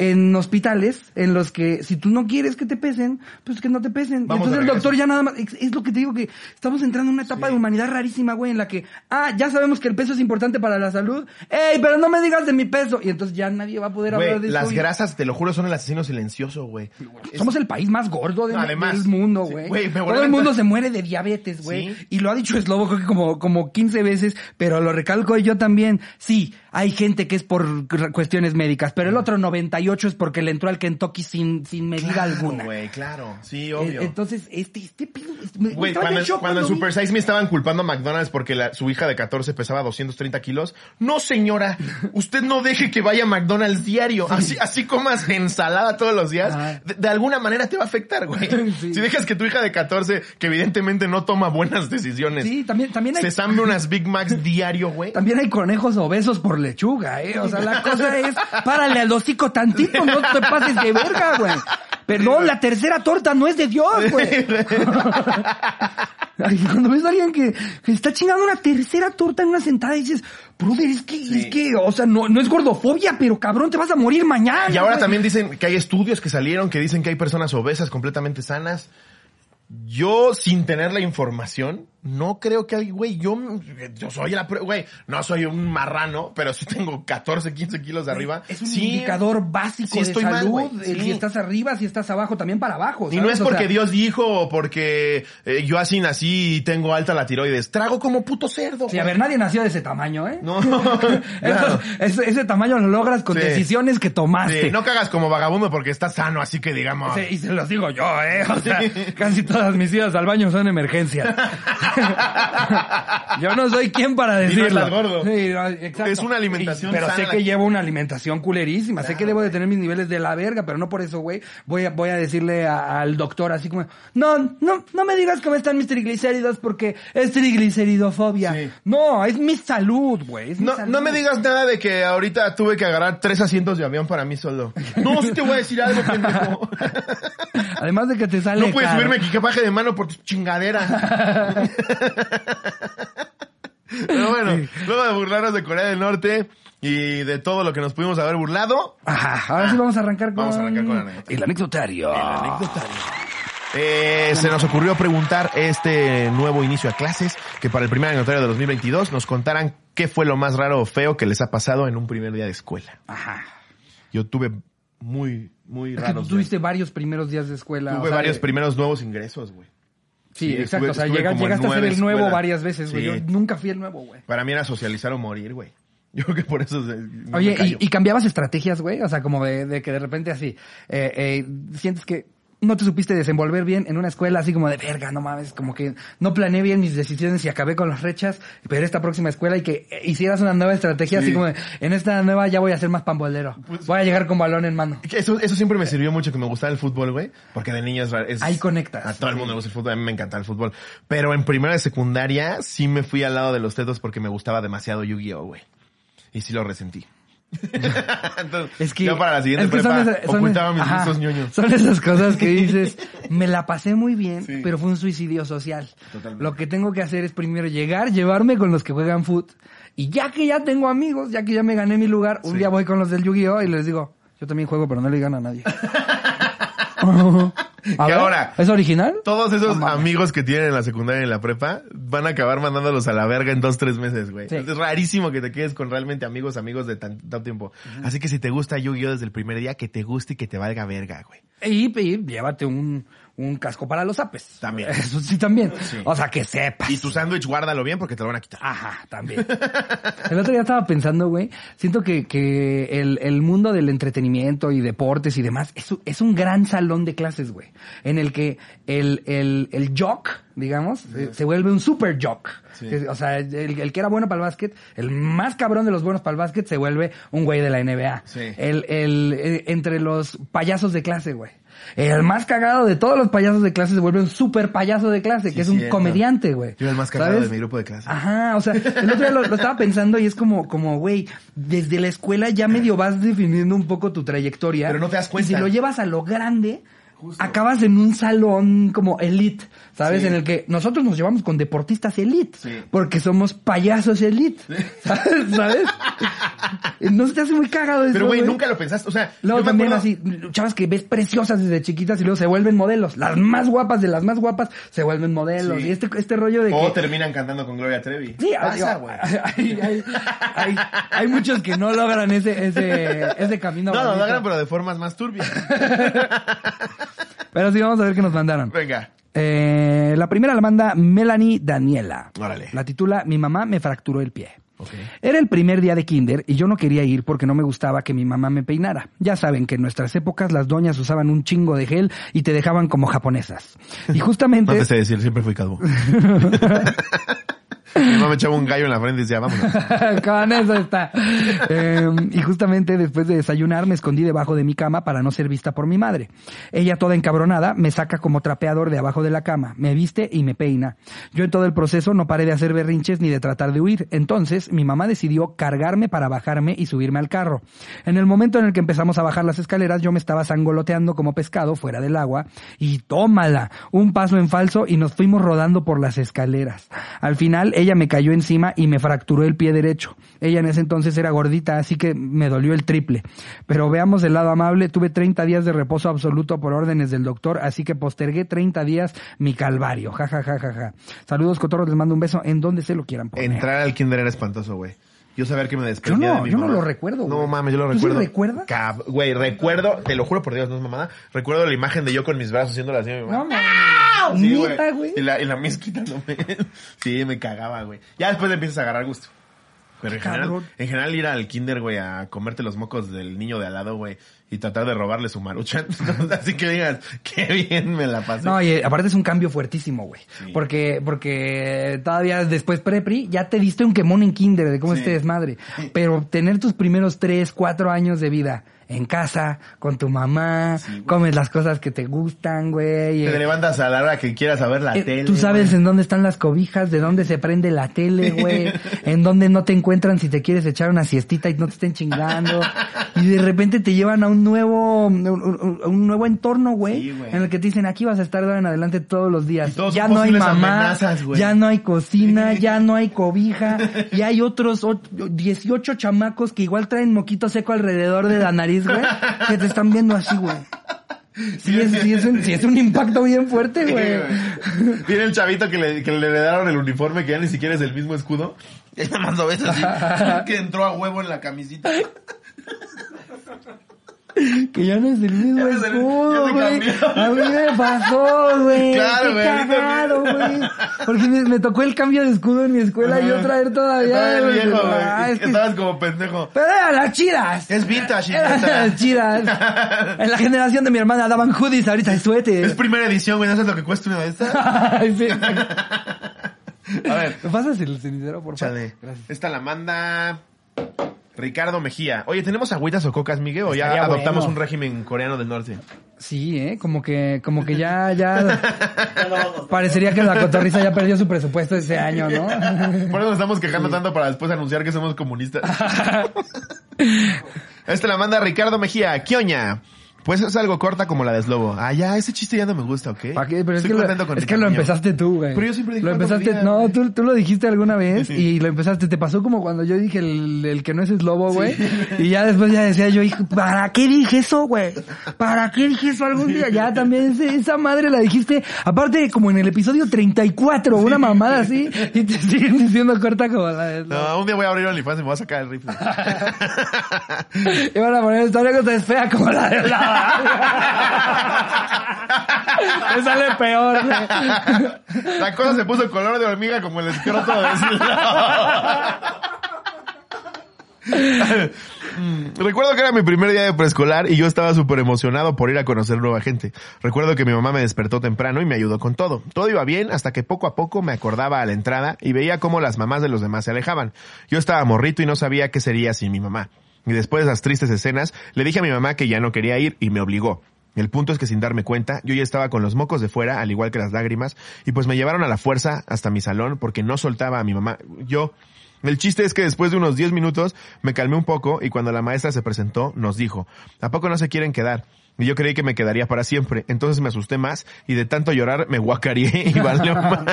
S1: en hospitales en los que si tú no quieres que te pesen, pues que no te pesen.
S2: Vamos
S1: entonces el doctor ya nada más, es, lo que te digo que estamos entrando en una etapa de humanidad rarísima, güey, en la que, ah, ya sabemos que el peso es importante para la salud, ey, pero no me digas de mi peso. Y entonces ya nadie va a poder hablar de
S2: las
S1: eso. y-
S2: grasas, te lo juro, son el asesino silencioso, güey. Es-
S1: somos el país más gordo de-
S2: No, además,
S1: del mundo,
S2: sí,
S1: güey. Todo el mundo se muere de diabetes, güey.
S2: Sí.
S1: Y lo ha dicho Slobo creo que como, como 15 veces, pero lo recalco yo también. Sí, hay gente que es por cuestiones médicas, pero el otro 98 es porque le entró al Kentucky sin, sin medida
S2: Claro,
S1: alguna.
S2: güey, claro. Sí,
S1: Eh,
S2: obvio.
S1: Entonces, este, este me-
S2: Güey, cuando,
S1: en shock
S2: cuando en
S1: vi.
S2: Super Size Me estaban culpando a McDonald's porque la- su hija de 14 pesaba 230 kilos. No, señora, usted no deje que vaya a McDonald's diario. Así, así comas ensalada todos los días. De, de alguna manera te va a afectar, güey.
S1: Sí.
S2: Si dejas que tu hija de 14, que evidentemente no toma buenas decisiones,
S1: Sí, también, también hay...
S2: se zambe unas Big Macs diario, güey.
S1: También hay conejos obesos por lechuga, ¿eh? O sea, la cosa es, párale al hocico tantito, no te pases de verga, güey. Perdón, la tercera torta no es de Dios, güey. Ay, Cuando ves a alguien que, que está chingando una tercera torta en una sentada y dices, brother, es que,
S2: Sí.
S1: es que, o sea, no, no es gordofobia, pero cabrón, te vas a morir mañana.
S2: Y ahora
S1: güey.
S2: también dicen que hay estudios que salieron que dicen que hay personas obesas completamente sanas. Yo, sin tener la información, no creo que hay, güey, yo, yo soy la, güey, no soy un marrano, pero sí tengo 14, 15 kilos de arriba.
S1: Es un
S2: Sí,
S1: indicador básico
S2: sí
S1: de
S2: estoy
S1: salud.
S2: sí.
S1: Si estás arriba, si estás abajo, también para abajo.
S2: Y no es
S1: O
S2: porque
S1: sea,
S2: Dios dijo o porque eh, yo así nací y tengo alta la tiroides. Trago como puto cerdo.
S1: Sí, a ver, nadie nació de ese tamaño, ¿eh?
S2: No, claro.
S1: ese, ese tamaño lo logras con decisiones que tomaste.
S2: No cagas como vagabundo porque estás sano, así que digamos.
S1: Sí, y se los digo yo, ¿eh? O sea, casi todas mis idas al baño son emergencias. Yo no soy quien para
S2: Y no
S1: decirlo.
S2: gordo.
S1: Sí, no, exacto.
S2: Es una alimentación
S1: Y- Pero sé que llevo una alimentación culerísima. Sé que debo de tener mis niveles de la verga, pero no por eso, güey. Voy a, voy a decirle a- al doctor así como, no, no, no me digas cómo están mis triglicéridos porque es trigliceridofobia.
S2: Sí.
S1: No, es mi salud, güey.
S2: No,
S1: salud.
S2: no me digas nada de que ahorita tuve que agarrar tres asientos de avión para mí solo. No, sí te voy a decir algo, pendejo.
S1: Además de que te sale
S2: No puedes
S1: caro.
S2: subirme equipaje de mano por tu chingadera. Pero bueno, luego de burlarnos de Corea del Norte y de todo lo que nos pudimos haber burlado,
S1: Ajá, ahora sí vamos a arrancar con...
S2: Vamos a arrancar con el anecdotario.
S1: el anecdotario.
S2: eh, se nos ocurrió preguntar este nuevo inicio a clases, que para el primer anecdotario de 2022 nos contaran qué fue lo más raro o feo que les ha pasado en un primer día de escuela.
S1: Ajá.
S2: Yo tuve muy, muy
S1: Es que
S2: raros.
S1: tú tuviste varios primeros días de escuela.
S2: tuve
S1: o sea,
S2: varios
S1: de-
S2: primeros nuegos ingresos, güey.
S1: Sí, exacto. o sea, llega- llegaste a ser el nuevo
S2: escuelas.
S1: varias veces, güey. Yo nunca fui el nuevo, güey.
S2: Para mí era socializar o morir, güey. Yo creo que por eso... se-
S1: Oye, y cambiabas estrategias, güey? O sea, como de, de que de repente así, eh, eh, sientes que no te supiste desenvolver bien en una escuela, así como de verga, no mames, como que no planeé bien mis decisiones y acabé con las rechas, pero esta próxima escuela y que hicieras una nueva estrategia,
S2: Sí.
S1: así como de, en esta nueva ya voy a ser más pambolero.
S2: Pues-
S1: voy a llegar con balón en mano.
S2: Eso, eso siempre me sirvió mucho que me gustaba el fútbol, güey. Porque de niño es,
S1: Ahí conectas.
S2: A todo el mundo le gusta el fútbol. A mí me encantaba el fútbol. Pero en primera de secundaria sí me fui al lado de los tetos porque me gustaba demasiado Yu-Gi-Oh, güey. Y sí lo resentí. Entonces,
S1: Es que,
S2: ya para la siguiente
S1: es que
S2: prepa
S1: son esas- son-
S2: ocultaba mis
S1: ajá,
S2: gustos ñoños.
S1: Son esas cosas que dices, me la pasé muy bien,
S2: Sí.
S1: pero fue un suicidio social.
S2: Totalmente.
S1: Lo que tengo que hacer es primero llegar, llevarme con los que juegan foot, y ya que ya tengo amigos, ya que ya me gané mi lugar, un
S2: Sí.
S1: día voy con los del Yu-Gi-Oh! y les digo, yo también juego, pero no le digan a nadie. A
S2: Que
S1: ver,
S2: ahora-
S1: ¿Es original?
S2: Todos esos amigos que tienen en la secundaria y en la prepa van a acabar mandándolos a la verga en dos, tres meses, güey.
S1: Sí.
S2: Es rarísimo que te quedes con realmente amigos, amigos de tan- tanto tiempo. Así que si te gusta Yu-Gi-Oh desde el primer día, que te guste y que te valga verga, güey.
S1: Y, y llévate un, un casco para los apes.
S2: También.
S1: Eso sí, también. O sea, que sepas.
S2: Y tu sándwich guárdalo bien porque te lo van a quitar.
S1: Ajá, también. El otro día estaba pensando, güey, siento que, que el, el mundo del entretenimiento y deportes y demás es, es un gran salón de clases, güey, en el que el, el, el jock, digamos, eh, se vuelve un super jock.
S2: Sí.
S1: Que- O sea, el, el que era bueno para el básquet, el más cabrón de los buenos para el básquet se vuelve un güey de la NBA.
S2: Sí.
S1: El, el, eh, entre los payasos de clase, güey. El más cagado de todos los payasos de clase se vuelve un super payaso de clase,
S2: Sí,
S1: que es un comediante, güey.
S2: Yo era el más cagado
S1: ¿Sabes?
S2: de mi grupo de clase.
S1: Ajá, o sea, el otro día lo, lo estaba pensando y es como, como, güey, desde la escuela ya medio vas definiendo un poco tu trayectoria.
S2: Pero no te das
S1: Y
S2: cuenta.
S1: si lo llevas a lo grande,
S2: Justo.
S1: acabas en un salón como elite, ¿sabes?
S2: Sí.
S1: En el que nosotros nos llevamos con deportistas elite.
S2: Sí.
S1: Porque somos payasos elite. ¿Sabes? ¿Sabes? No se te hace muy cagado eso,
S2: Pero, güey, nunca lo pensaste. O sea,
S1: Luego también
S2: acuerdo-
S1: así, chavas que ves preciosas desde chiquitas y luego se vuelven modelos. Las más guapas de las más guapas se vuelven modelos. Y este, este rollo de
S2: O
S1: que...
S2: terminan cantando con Gloria Trevi.
S1: Sí,
S2: Pasa,
S1: hay,
S2: güey.
S1: hay, hay, hay- hay muchos que no logran ese, ese, ese camino.
S2: No, lo logran, pero de formas más turbias.
S1: Pero sí, vamos a ver qué nos mandaron.
S2: Venga.
S1: Eh, la primera la manda Melanie Daniela.
S2: Órale.
S1: La titula Mi mamá me fracturó el pie.
S2: Ok.
S1: Era el primer día de kinder y yo no quería ir porque no me gustaba que mi mamá me peinara. Ya saben que en nuestras épocas las doñas usaban un chingo de gel y te dejaban como japonesas. Y justamente...
S2: Antes de decir, siempre fui calvo. Mi mamá me echaba un gallo en la frente y decía, vámonos.
S1: Con eso está. Eh, y justamente después de desayunar me escondí debajo de mi cama para no ser vista por mi madre. Ella toda encabronada me saca como trapeador de abajo de la cama, me viste y me peina. Yo en todo el proceso no paré de hacer berrinches ni de tratar de huir. Entonces mi mamá decidió cargarme para bajarme y subirme al carro. En el momento en el que empezamos a bajar las escaleras yo me estaba sangoloteando como pescado fuera del agua y tómala, un paso en falso y nos fuimos rodando por las escaleras. Al final ella me cayó encima y me fracturó el pie derecho. Ella en ese entonces era gordita, así que me dolió el triple. Pero veamos el lado amable, tuve 30 días de reposo absoluto por órdenes del doctor, así que postergué 30 días mi calvario. Ja, ja, ja, ja, ja. Saludos, cotorros, les mando un beso en donde se lo quieran poner.
S2: Entrar al kinder era espantoso, güey. Yo saber que me
S1: Yo
S2: desprendía
S1: no,
S2: de mi
S1: yo no lo recuerdo,
S2: No
S1: güey.
S2: mames, yo lo
S1: ¿Tú sí
S2: recuerdo.
S1: recuerdas?
S2: Cab- Güey, recuerdo, te lo juro por Dios, no es mamada. Recuerdo la imagen de yo con mis brazos haciéndole así a mi mamá.
S1: No mames.
S2: Sí,
S1: Neta, güey.
S2: Y la, y la mis quitándome. sí, me cagaba, güey. Ya después le empiezas a agarrar gusto. Pero en general, en general ir al kinder, güey, a comerte los mocos del niño de al lado, güey, y tratar de robarle su maruchan. Así que digas, qué bien me la pasé.
S1: No, y aparte es un cambio fuertísimo, güey. Porque, porque todavía después prepri, ya te diste un quemón en kinder de cómo
S2: Sí.
S1: este desmadre. Pero tener tus primeros tres, cuatro años de vida en casa, con tu mamá, comes las cosas que te gustan, güey.
S2: Te
S1: eh,
S2: levantas a la hora que quieras a ver la
S1: eh,
S2: tele.
S1: Tú sabes
S2: güey.
S1: en dónde están las cobijas, de dónde se prende la tele, güey, en dónde no te encuentran si te quieres echar una siestita y no te estén chingando. Y de repente te llevan a un nuevo, un, un- un nuevo entorno, güey,
S2: Sí, güey.
S1: en el que te dicen aquí vas a estar de ahora en adelante todos los días. Ya no hay mamá, ya no hay cocina, ya no hay cobija, y hay otros o- 18 chamacos que igual traen moquito seco alrededor de la nariz, güey, que te están viendo así, güey. Sí, es, sí es un, sí es un impacto bien fuerte, güey.
S2: Viene el chavito que le, que le heredaron el uniforme que ya ni siquiera es el mismo escudo. Nada más lo ves así, que entró a huevo en la camisita.
S1: Que ya no es el mismo
S2: Ya
S1: escudo, güey. A mí me pasó, güey.
S2: Claro,
S1: Qué cagado, güey. Porque me, me tocó el cambio de escudo en mi escuela y yo traer todavía. Güey.
S2: viejo,
S1: Ah,
S2: güey.
S1: es que-
S2: Estabas como pendejo.
S1: Pero eran las chidas.
S2: Es vintage,
S1: Eran las chidas. En la generación de mi hermana daban hoodies, ahorita es suéter.
S2: Es primera edición, güey. ¿No sabes lo que cuesta una de estas?
S1: Sí.
S2: A ver,
S1: ¿Me pasas el cenicero, por favor?
S2: chale.
S1: Gracias.
S2: Esta la manda Ricardo Mejía. Oye, ¿tenemos agüitas o cocas, Miguel? ¿O ya
S1: Estaría
S2: adoptamos
S1: bueno.
S2: un régimen coreano del norte?
S1: Sí, eh, como que, como que ya, ya. Parecería que la cotorriza ya perdió su presupuesto ese año, ¿no?
S2: Por eso nos estamos quejando tanto para después anunciar que somos comunistas. Esta la manda Ricardo Mejía. Kioña. Pues es algo corta como la de Slobo. Ah, ya, ese chiste ya no me gusta, ¿ok?
S1: ¿Para qué? Pero es
S2: Estoy
S1: que, lo,
S2: contento con
S1: es que lo empezaste tú, güey.
S2: Pero yo siempre dije
S1: Lo empezaste, no, tú, tú lo dijiste alguna vez
S2: Sí.
S1: y lo empezaste. Te pasó como cuando yo dije el, el que no es eslobo, güey. Y ya después ya decía yo, hijo, ¿para qué dije eso, güey? ¿Para qué dije eso algún día? Ya también ese- esa madre la dijiste, aparte como en el episodio 34, una mamada así, y te siguen diciendo corta como la de eslobo.
S2: No, un día voy a abrir OnlyFans y me voy a sacar el rifle.
S1: Y van a poner historia que te fea como la de la... Me sale peor.
S2: La cosa se puso color de hormiga como el escroto de Recuerdo que era mi primer día de preescolar y yo estaba súper emocionado por ir a conocer nueva gente. Recuerdo que mi mamá me despertó temprano y me ayudó con todo. Todo iba bien hasta que poco a poco me acordaba a la entrada y veía cómo las mamás de los demás se alejaban. Yo estaba morrito y no sabía qué sería sin mi mamá. Y después de esas tristes escenas, le dije a mi mamá que ya no quería ir y me obligó. El punto es que sin darme cuenta, yo ya estaba con los mocos de fuera, al igual que las lágrimas, y pues me llevaron a la fuerza hasta mi salón porque no soltaba a mi mamá. Yo, el chiste es que después de unos 10 minutos me calmé un poco y cuando la maestra se presentó nos dijo, ¿a poco no se quieren quedar? Y yo creí que me quedaría para siempre. Entonces me asusté más y de tanto llorar me guacareé y valió madre.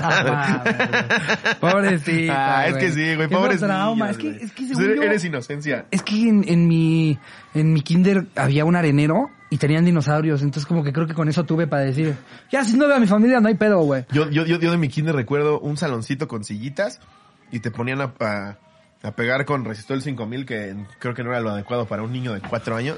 S1: Pobrecita,
S2: Ah, es que sí, güey,
S1: trauma.
S2: niños,
S1: Es que, es que según yo-
S2: Eres inocencia.
S1: Es que en, en mi, en mi kinder había un arenero y tenían dinosaurios, entonces como que creo que con eso tuve para decir, ya si no veo a mi familia no hay pedo, güey.
S2: Yo, yo, yo, yo de mi kinder recuerdo un saloncito con sillitas y te ponían a, a, a pegar con resistol 5000 que creo que no era lo adecuado para un niño de cuatro años.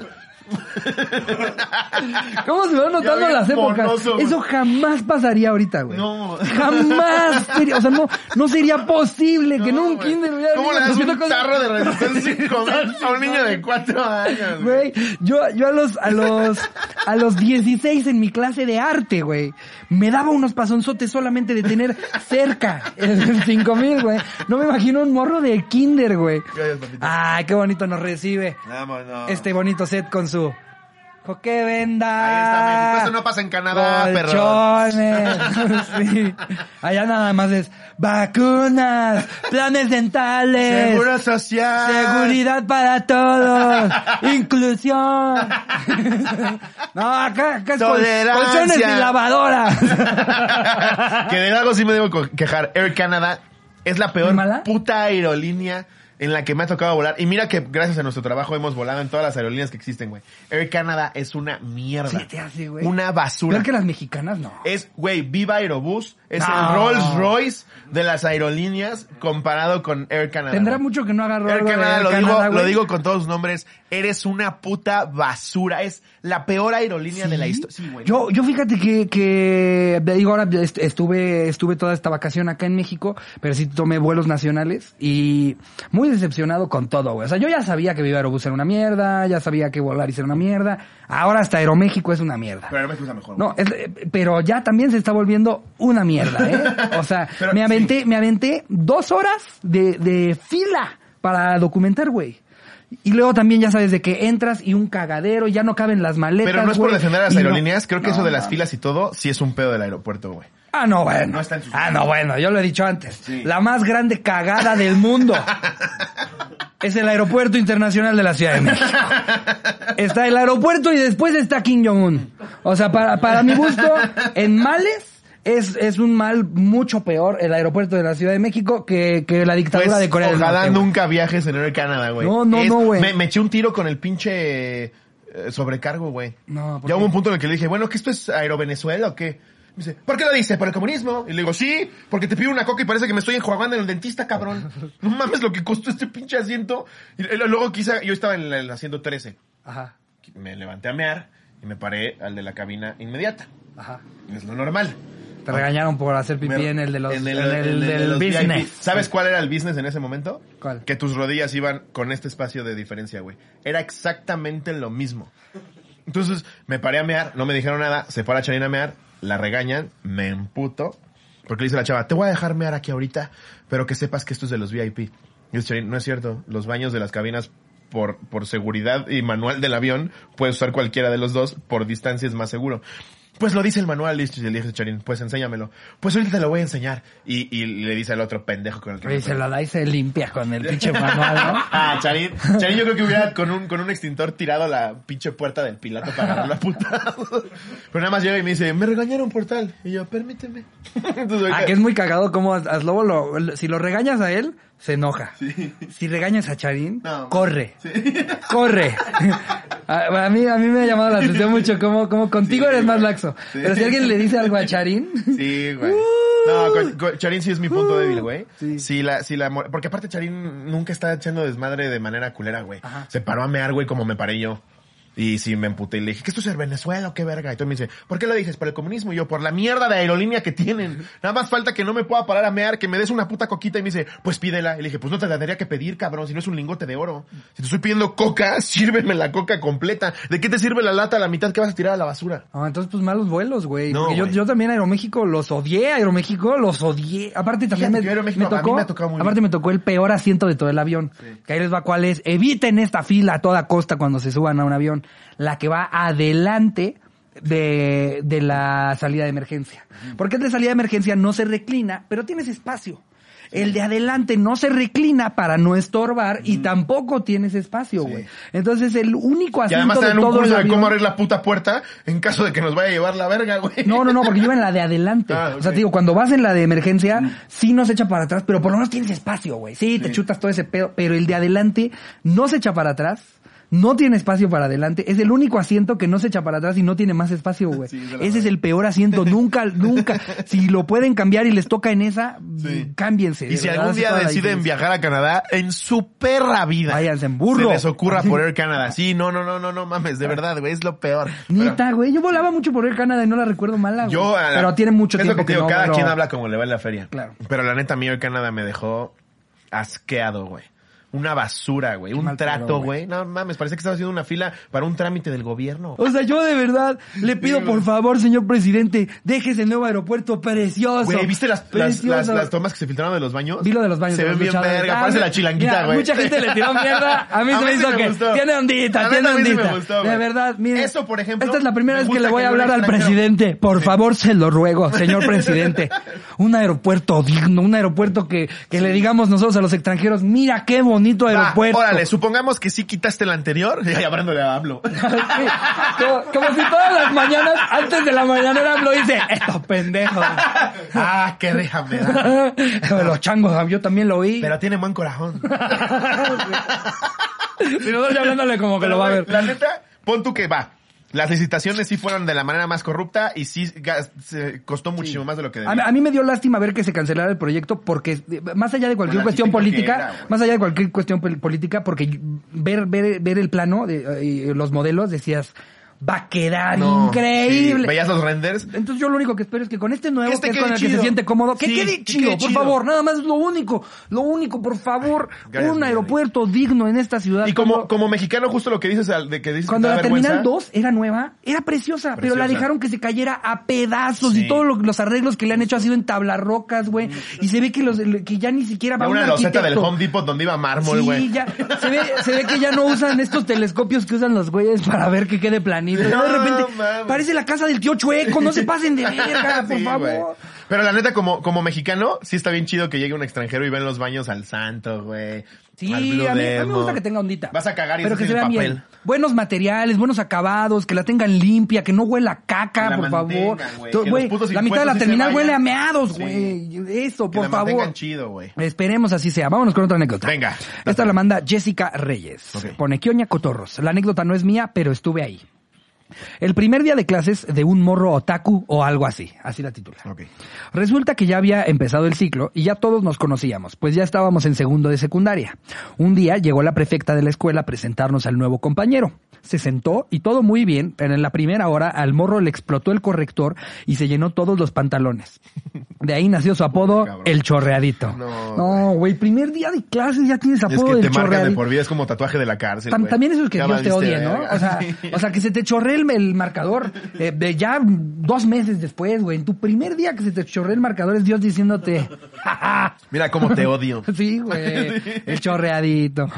S1: ¿Cómo se van notando las épocas? Eso jamás pasaría ahorita, güey.
S2: No.
S1: Jamás sería, o sea, no, no sería posible que en
S2: No,
S1: un
S2: güey.
S1: kinder hubiera
S2: ¿Cómo le das un tarro de resistol 5000 a un niño de cuatro años?
S1: Güey, yo, yo a los, a los, a los 16 en mi clase de arte, güey, me daba unos pasonzotes solamente de tener cerca el 5000, güey. No me imagino un morro de kinder, güey.
S2: Gracias.
S1: Ay, qué bonito nos recibe
S2: Vámonos.
S1: este bonito set con su coque venda.
S2: Ahí está México. Esto no pasa en Canadá.
S1: Colchones. sí. Allá nada más es vacunas, planes dentales.
S2: Seguro social.
S1: Seguridad para todos. Inclusión. No, acá, acá es col- colchones y lavadoras.
S2: que de algo sí me debo quejar. Air Canada es la peor
S1: ¿Es mala?
S2: puta aerolínea en la que me ha tocado volar. Y mira que gracias a nuestro trabajo hemos volado en todas las aerolíneas que existen, güey. Air Canada es una mierda.
S1: Sí, te hace, güey.
S2: Una basura.
S1: Peor que las mexicanas, no.
S2: Es, güey, Viva Aerobús. Es
S1: No.
S2: el Rolls Royce de las aerolíneas comparado con Air Canada.
S1: Tendrá
S2: güey.
S1: mucho que no agarró
S2: Air Canada,
S1: Air
S2: lo,
S1: Canada,
S2: digo,
S1: güey.
S2: lo digo con todos sus nombres. Eres una puta basura. Es la peor aerolínea de la historia. Sí, güey.
S1: Yo, yo fíjate que, que, digo, ahora est- estuve, estuve toda esta vacación acá en México, pero sí tomé vuelos nacionales y muy decepcionado con todo, güey. O sea, yo ya sabía que Viva Aerobús era una mierda, ya sabía que Volaris era una mierda, ahora hasta Aeroméxico es una mierda.
S2: Pero me gusta mejor.
S1: No, es- pero ya también se está volviendo una mierda, ¿eh? O sea,
S2: Pero
S1: me aventé, me aventé dos horas de, de fila para documentar, güey. Y luego también ya sabes de que entras y un cagadero, ya no caben las maletas.
S2: Pero no es por defender a las
S1: y no-
S2: aerolíneas, creo que
S1: no,
S2: eso de las
S1: no.
S2: filas y todo, sí es un pedo del aeropuerto, güey.
S1: Ah, no, bueno.
S2: No está en sus
S1: ah, no, bueno, yo lo he dicho antes.
S2: Sí.
S1: La más grande cagada del mundo es el aeropuerto internacional de la Ciudad de México. Está el aeropuerto y después está Kim Jong-un. O sea, para, para mi gusto, en males es, es un mal mucho peor el aeropuerto de la Ciudad de México que, que la dictadura
S2: Pues,
S1: de Corea del Norte.
S2: nunca viajes en Air Canada, güey.
S1: No, no,
S2: Es-
S1: no, güey.
S2: Me, me eché un tiro con el pinche eh, sobrecargo, güey.
S1: No, ¿por
S2: Ya
S1: qué?
S2: hubo un punto en el que le dije, bueno, ¿que esto es Aerovenezuela o qué? Me dice, ¿por qué lo dice? ¿Por el comunismo? Y le digo, sí, porque te pido una coca y parece que me estoy enjuagando en el dentista, cabrón. No mames lo que costó este pinche asiento. Y luego quise, yo estaba en el asiento 13.
S1: Ajá,
S2: Me levanté a mear y me paré al de la cabina inmediata.
S1: ajá.
S2: Es lo normal.
S1: Te regañaron por hacer pipí
S2: Me-
S1: en el de los,
S2: en el-
S1: el,
S2: en el de
S1: del
S2: los
S1: business.
S2: ¿Sabes cuál era el business en ese momento?
S1: ¿Cuál?
S2: Que tus rodillas iban con este espacio de diferencia, güey. Era exactamente lo mismo. Entonces me paré a mear, no me dijeron nada, se fue a la Charina a mear, la regañan, me emputo, porque le dice la chava, te voy a dejar mear aquí ahorita, pero que sepas que esto es de los VIP. Y dice Charín, no es cierto, los baños de las cabinas por, por seguridad y manual del avión, puedes usar cualquiera de los dos, por distancia es más seguro. Pues lo dice el manual, listo, y le dije a Charín, pues enséñamelo. Pues ahorita te lo voy a enseñar. Y, y le dice al otro pendejo con el que
S1: Y se la da y se limpia con el pinche manual, ¿no?
S2: Ah, Charín. Charín yo creo que hubiera con un, con un extintor tirado la pinche puerta del piloto para agarrarlo a puta. Pero nada más llega y me dice, me regañaron por tal. Y yo, permíteme. Entonces,
S1: Ah, que es muy cagado como a, Slobo lo, si lo regañas a él, se enoja. Si regañas a Charín,
S2: No.
S1: corre. Corre. A, a mí, a mí me ha llamado la atención mucho como, como contigo
S2: Sí,
S1: eres más laxo.
S2: Sí.
S1: Pero si alguien le dice algo a Charín,
S2: Sí, güey. No, con- Charín sí es mi punto débil, güey.
S1: Sí.
S2: Sí. la, sí la, porque aparte Charín nunca está echando desmadre de manera culera, güey. Se paró a mear, güey, como me paré yo. Y sí me emputé y le dije, ¿qué esto es Venezuela o qué verga? Y tú me dice, ¿por qué lo dices? Por el comunismo. Y yo, por la mierda de aerolínea que tienen. Nada más falta que no me pueda parar a mear, que me des una puta coquita. Y me dice, pues pídela. Y le dije, pues no te la tendría que pedir, cabrón, si no es un lingote de oro. Si te estoy pidiendo coca, sírveme la coca completa. ¿De qué te sirve la lata a la mitad que vas a tirar a la basura?
S1: Ah, entonces pues malos vuelos, güey.
S2: No,
S1: Porque yo, yo también Aeroméxico los odié, Aeroméxico los odié. Aparte también me, me tocó,
S2: me ha tocado muy
S1: aparte
S2: bien.
S1: me tocó el peor asiento de todo el avión. Que ahí les va cuál es. Eviten esta fila a toda costa cuando se suban a un avión. La que va adelante de, de la salida de emergencia. Porque el de salida de emergencia no se reclina, pero tienes espacio. El de adelante no se reclina para no estorbar y tampoco tienes espacio, güey. Entonces el único
S2: Y
S1: asiento
S2: además te
S1: de
S2: dan un
S1: todo el
S2: curso de cómo abrir la puta puerta en caso de que nos vaya a llevar la verga, güey.
S1: no, no, no, porque en la de adelante.
S2: Ah,
S1: O sea, te digo, cuando vas en la de emergencia, sí no se echa para atrás, pero por lo menos tienes espacio, güey. Sí, te chutas todo ese pedo, pero el de adelante no se echa para atrás. No tiene espacio para adelante. Es el único asiento que no se echa para atrás y no tiene más espacio, güey.
S2: Sí, es
S1: Ese es el peor asiento. Nunca, nunca. Si lo pueden cambiar y les toca en esa,
S2: Sí.
S1: cámbiense.
S2: Y si
S1: verdad,
S2: algún día deciden viajar a Canadá, en su perra vida.
S1: Váyanse en burro.
S2: Se les ocurra por Air Canada. Sí, no, no, no, no, no mames, de verdad, güey, es lo peor.
S1: Neta, güey. Yo volaba mucho por Air Canada y no la recuerdo mala, güey.
S2: Yo, a la-
S1: Pero tiene mucho
S2: es lo
S1: tiempo
S2: que te digo,
S1: no
S2: cada quien habla como le va en la feria.
S1: Claro.
S2: Pero la neta, a mí Air Canada me dejó asqueado, güey. Una basura, güey. Un trato,
S1: güey.
S2: No mames, parece que estaba haciendo una fila para un trámite del gobierno.
S1: O sea, yo de verdad le pido por favor, señor presidente, déjese el nuevo aeropuerto precioso.
S2: Güey, ¿viste las, las, las, las tomas que se filtraron de los baños?
S1: Vi lo de los baños.
S2: Se ven bien verga,
S1: Ah,
S2: parece la chilanguita, güey.
S1: Mucha gente le tiró mierda. A mí
S2: A
S1: se me
S2: mí
S1: hizo
S2: me
S1: que
S2: gustó.
S1: tiene ondita, tiene
S2: me
S1: ondita.
S2: gustó,
S1: de verdad, mire.
S2: Eso, por ejemplo,
S1: Esta es la primera
S2: me
S1: vez que le voy
S2: que
S1: a hablar al presidente. Por favor, se lo ruego, señor presidente. Un aeropuerto digno, un aeropuerto que, que le digamos nosotros a los extranjeros, mira qué bonito Aeropuerto.
S2: órale, supongamos que sí quitaste el anterior. Y hablándole a.
S1: Sí, como, como si todas las mañanas, antes de la mañanera, lo dice, estos pendejos.
S2: ah, qué déjame. da.
S1: Los changos, yo también lo oí.
S2: Pero tiene buen corazón.
S1: Si nosotros ya hablándole como que lo va a ver.
S2: La neta, pon tú que va. Las licitaciones sí fueron de la manera más corrupta y sí se costó muchísimo más de lo que
S1: A,
S2: debía.
S1: a mí me dio lástima ver que se cancelara el proyecto porque, eh, más allá de cualquier cuestión política,
S2: era,
S1: más allá de cualquier cuestión pol- política, porque ver, ver, ver el plano, de, eh, los modelos, decías, va a quedar
S2: No,
S1: increíble.
S2: sí. ¿Veías los renders?
S1: Entonces yo lo único que espero es que con este nuevo,
S2: este
S1: que es con el que se siente cómodo, que
S2: Sí,
S1: quede
S2: que
S1: chido,
S2: quede
S1: por
S2: chido.
S1: favor, nada más lo único, lo único, por favor,
S2: Gracias,
S1: un aeropuerto digno en esta ciudad.
S2: Y como,
S1: Cuando-
S2: como mexicano, justo lo que dices, de que dices
S1: cuando
S2: que
S1: la. Terminal 2 era nueva, era preciosa, pero la dejaron que se cayera a pedazos
S2: Sí.
S1: y todos lo- los arreglos que le han hecho ha sido en tablarrocas, güey. Y se ve que los que ya ni siquiera va
S2: Era
S1: un
S2: una loseta del. Home Depot donde iba mármol,
S1: Sí,
S2: güey.
S1: ya. Se ve, se ve que ya no usan estos telescopios que usan los güeyes para ver que quede planito. Ya
S2: No,
S1: de repente
S2: mames.
S1: parece la casa del tío Chueco, no se pasen de verga, por
S2: Sí,
S1: favor.
S2: Pero la neta, como, como mexicano, sí está bien chido que llegue un extranjero y ve en los baños al santo, güey.
S1: Sí,
S2: al
S1: a mí, a mí me gusta que tenga ondita.
S2: Vas a cagar y
S1: Pero que se
S2: en
S1: vean
S2: el
S1: bien.
S2: papel.
S1: Buenos materiales, buenos acabados, que la tengan limpia, que no huela a caca,
S2: la
S1: por favor. la mitad de la terminal huele a meados,
S2: Sí.
S1: güey. Eso,
S2: Que
S1: por
S2: la
S1: favor.
S2: chido, güey.
S1: Esperemos así sea. Vámonos con otra anécdota.
S2: Venga.
S1: Esta la manda Jessica Reyes.
S2: Ok.
S1: Pone Kioña Cotorros. La anécdota no es mía, pero estuve ahí. El primer día de clases de un morro otaku o algo así. Así la titula. Resulta que ya había empezado el ciclo y ya todos nos conocíamos, pues ya estábamos en segundo de secundaria. Un día llegó la prefecta de la escuela a presentarnos al nuevo compañero. Se sentó y todo muy bien, pero en la primera hora al morro le explotó el corrector y se llenó todos los pantalones. De ahí nació su apodo,
S2: Cabrón.
S1: el chorreadito.
S2: No,
S1: No, güey, primer día de clases ya tienes
S2: Es
S1: apodo
S2: que
S1: del
S2: te marcan de por vida, es como tatuaje de la cárcel,
S1: Tam- también eso es que Dios te odie, ¿no? O sea, o sea, que se te chorre el, el marcador eh, de ya dos meses después, güey. En tu primer día que se te chorre el marcador es Dios diciéndote, "Ja, ja".
S2: Mira cómo te odio.
S1: Sí, güey. El chorreadito.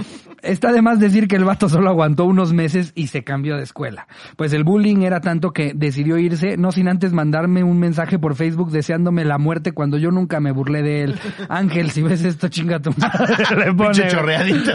S1: Está de más decir que el vato solo aguantó unos meses y se cambió de escuela. Pues el bullying era tanto que decidió irse, no sin antes mandarme un mensaje por Facebook deseándome la muerte cuando yo nunca me burlé de él. Ángel, si ves esto, chinga tu madre. Le pone,
S2: Pinche chorreadito.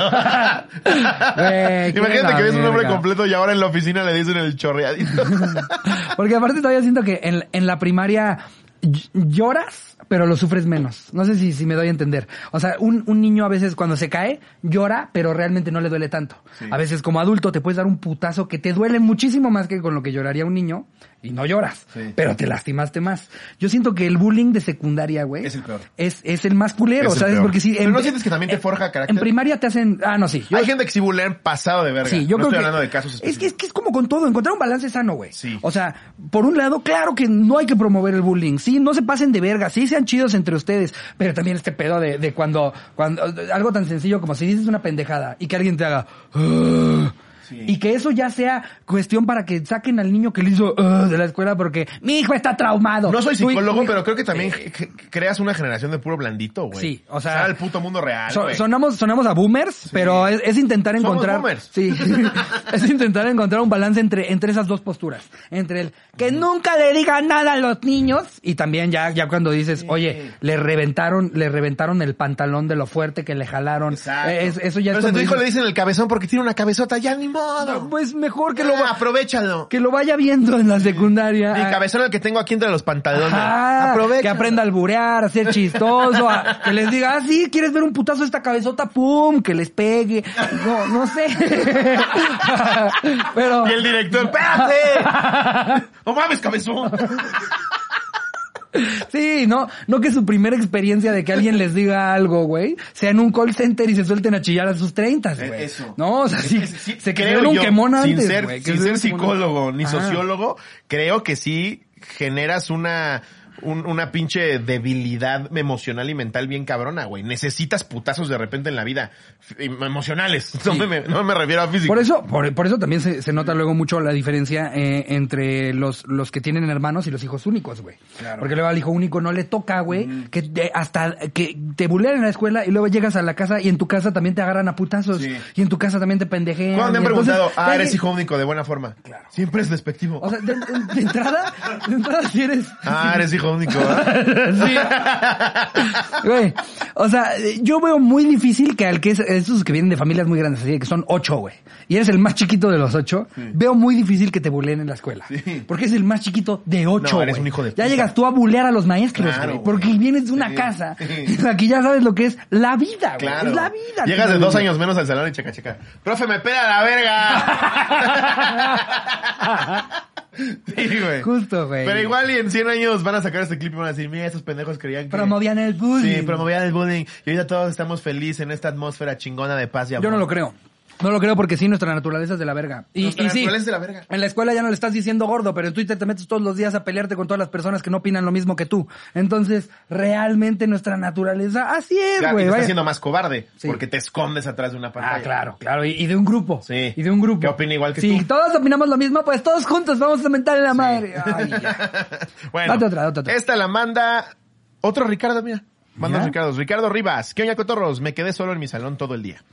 S2: Imagínate que ves un nombre completo y ahora en la oficina le dicen el chorreadito.
S1: Porque aparte todavía siento que en, en la primaria ll- lloras, pero lo sufres menos. No sé si, si me doy a entender. O sea, un, un niño a veces cuando se cae, llora, pero realmente no le duele tanto. A veces como adulto te puedes dar un putazo que te duele muchísimo más que con lo que lloraría un niño y no lloras,
S2: Sí.
S1: pero te lastimaste más. Yo siento que el bullying de secundaria, güey,
S2: Es el peor.
S1: Es, es el más culero,
S2: Es
S1: ¿sabes?
S2: peor.
S1: Porque si
S2: Pero ¿no sientes que también te forja carácter?
S1: En primaria te hacen, ah, no, sí. Yo-
S2: Hay gente que sí bulean pasado de verga.
S1: Sí, yo
S2: no
S1: creo
S2: estoy
S1: que
S2: hablando de casos
S1: es que,
S2: específicos.
S1: es que es como con todo, encontrar un balance sano, güey.
S2: Sí.
S1: O sea, por un lado, claro que no hay que promover el bullying, sí, no se pasen de verga, sí sean chidos entre ustedes, pero también este pedo de, de cuando, cuando, algo tan sencillo como si dices una pendejada y que alguien te haga, "Ah",
S2: Sí.
S1: y que eso ya sea cuestión para que saquen al niño que le hizo "Ah", de la escuela porque mi hijo está traumado.
S2: No soy psicólogo, pero creo que también creas una generación de puro blandito, güey.
S1: Sí, o sea-
S2: al puto mundo real,
S1: So- sonamos, sonamos a boomers, pero es, es intentar
S2: Somos
S1: encontrar.
S2: boomers.
S1: Sí. es intentar encontrar un balance entre, entre esas dos posturas. Entre el que nunca le digan nada a los niños y también ya, ya cuando dices, oye, le reventaron, le reventaron el pantalón de lo fuerte que le jalaron.
S2: Exacto.
S1: Eh, es- eso ya
S2: Pero
S1: es
S2: tu hijo le dicen el cabezón porque tiene una cabezota, ya ni modo.
S1: Pues mejor que lo,
S2: Ah,
S1: va-
S2: aprovechalo.
S1: que lo vaya viendo en la secundaria.
S2: Mi cabezón el que tengo aquí entre los pantalones.
S1: Ajá, que aprenda a alburear, a ser chistoso, a- que les diga, ah, sí, ¿quieres ver un putazo de esta cabezota? ¡Pum! Que les pegue. No, no sé. Pero...
S2: Y el director, ¡espérate! ¡No mames, cabezón!
S1: Sí, no, no que su primera experiencia de que alguien les diga algo, güey, sea en un call center y se suelten a chillar a sus 30, güey.
S2: Eso.
S1: No, o sea, sí,
S2: sí,
S1: se un
S2: yo,
S1: quemón
S2: sin
S1: antes,
S2: ser,
S1: güey, que
S2: sin
S1: se
S2: ser psicólogo ni
S1: Ah.
S2: sociólogo, creo que sí generas una un- una pinche debilidad emocional y mental bien cabrona, güey. Necesitas putazos de repente en la vida emocionales. No,
S1: Sí.
S2: me, no me refiero a físico.
S1: Por eso, por, por eso también se, se nota luego mucho la diferencia eh, entre los, los que tienen hermanos y los hijos únicos, güey.
S2: Claro.
S1: Porque luego al hijo único no le toca, güey, que te- hasta que te bulean en la escuela y luego llegas a la casa y en tu casa también te agarran a putazos.
S2: Sí.
S1: Y en tu casa también te pendejean.
S2: ¿Cuándo me han
S1: entonces-
S2: preguntado, ah, eres
S1: Ay,
S2: hijo único de buena forma?
S1: Claro.
S2: Siempre es despectivo.
S1: O sea, de, de- de entrada, de entrada si eres...
S2: ah, eres hijo único, ¿verdad?
S1: sí. Güey, o sea, yo veo muy difícil que al que es, esos que vienen de familias muy grandes, así que son ocho, güey, y eres el más chiquito de los ocho, veo muy difícil que te buleen en la escuela.
S2: Sí.
S1: Porque es el más chiquito de ocho,
S2: No, eres
S1: güey.
S2: un hijo de
S1: Ya llegas tú a bulear a los maestros,
S2: Claro,
S1: güey,
S2: güey.
S1: porque vienes de una
S2: Sí.
S1: casa.
S2: Sí.
S1: Aquí ya sabes lo que es la vida, güey.
S2: Claro.
S1: Es la vida.
S2: Llegas de dos años menos al salón y checa, checa. Profe, me pela la verga. sí, güey.
S1: Justo, güey.
S2: Pero igual y en 100 años van a sacar este clip y van a decir, mira, esos pendejos creían que...
S1: Promovían el bullying.
S2: Sí, promovían el bullying. Y ahorita todos estamos felices en esta atmósfera chingona de paz y amor.
S1: Yo no lo creo. No lo creo porque sí, nuestra naturaleza es de la verga. Y,
S2: Nuestra
S1: y sí,
S2: naturaleza es de la verga.
S1: en la escuela ya no le estás diciendo gordo, pero en Twitter te metes todos los días a pelearte con todas las personas que no opinan lo mismo que tú. Entonces, realmente nuestra naturaleza, así es,
S2: Claro,
S1: güey.
S2: te estás siendo más cobarde.
S1: Sí.
S2: Porque te escondes atrás de una pantalla.
S1: Ah, claro, claro. Y, y de un grupo.
S2: Sí.
S1: Y de un grupo.
S2: Que opina igual que
S1: si
S2: tú.
S1: todos opinamos lo mismo, pues todos juntos vamos a mentar en la madre. Ay, ya.
S2: bueno,
S1: Date otra, date otra.
S2: esta la manda otro Ricardo, mira. Manda. Ricardo. Ricardo Rivas. ¿Qué oña, cotorros? Me quedé solo en mi salón todo el día.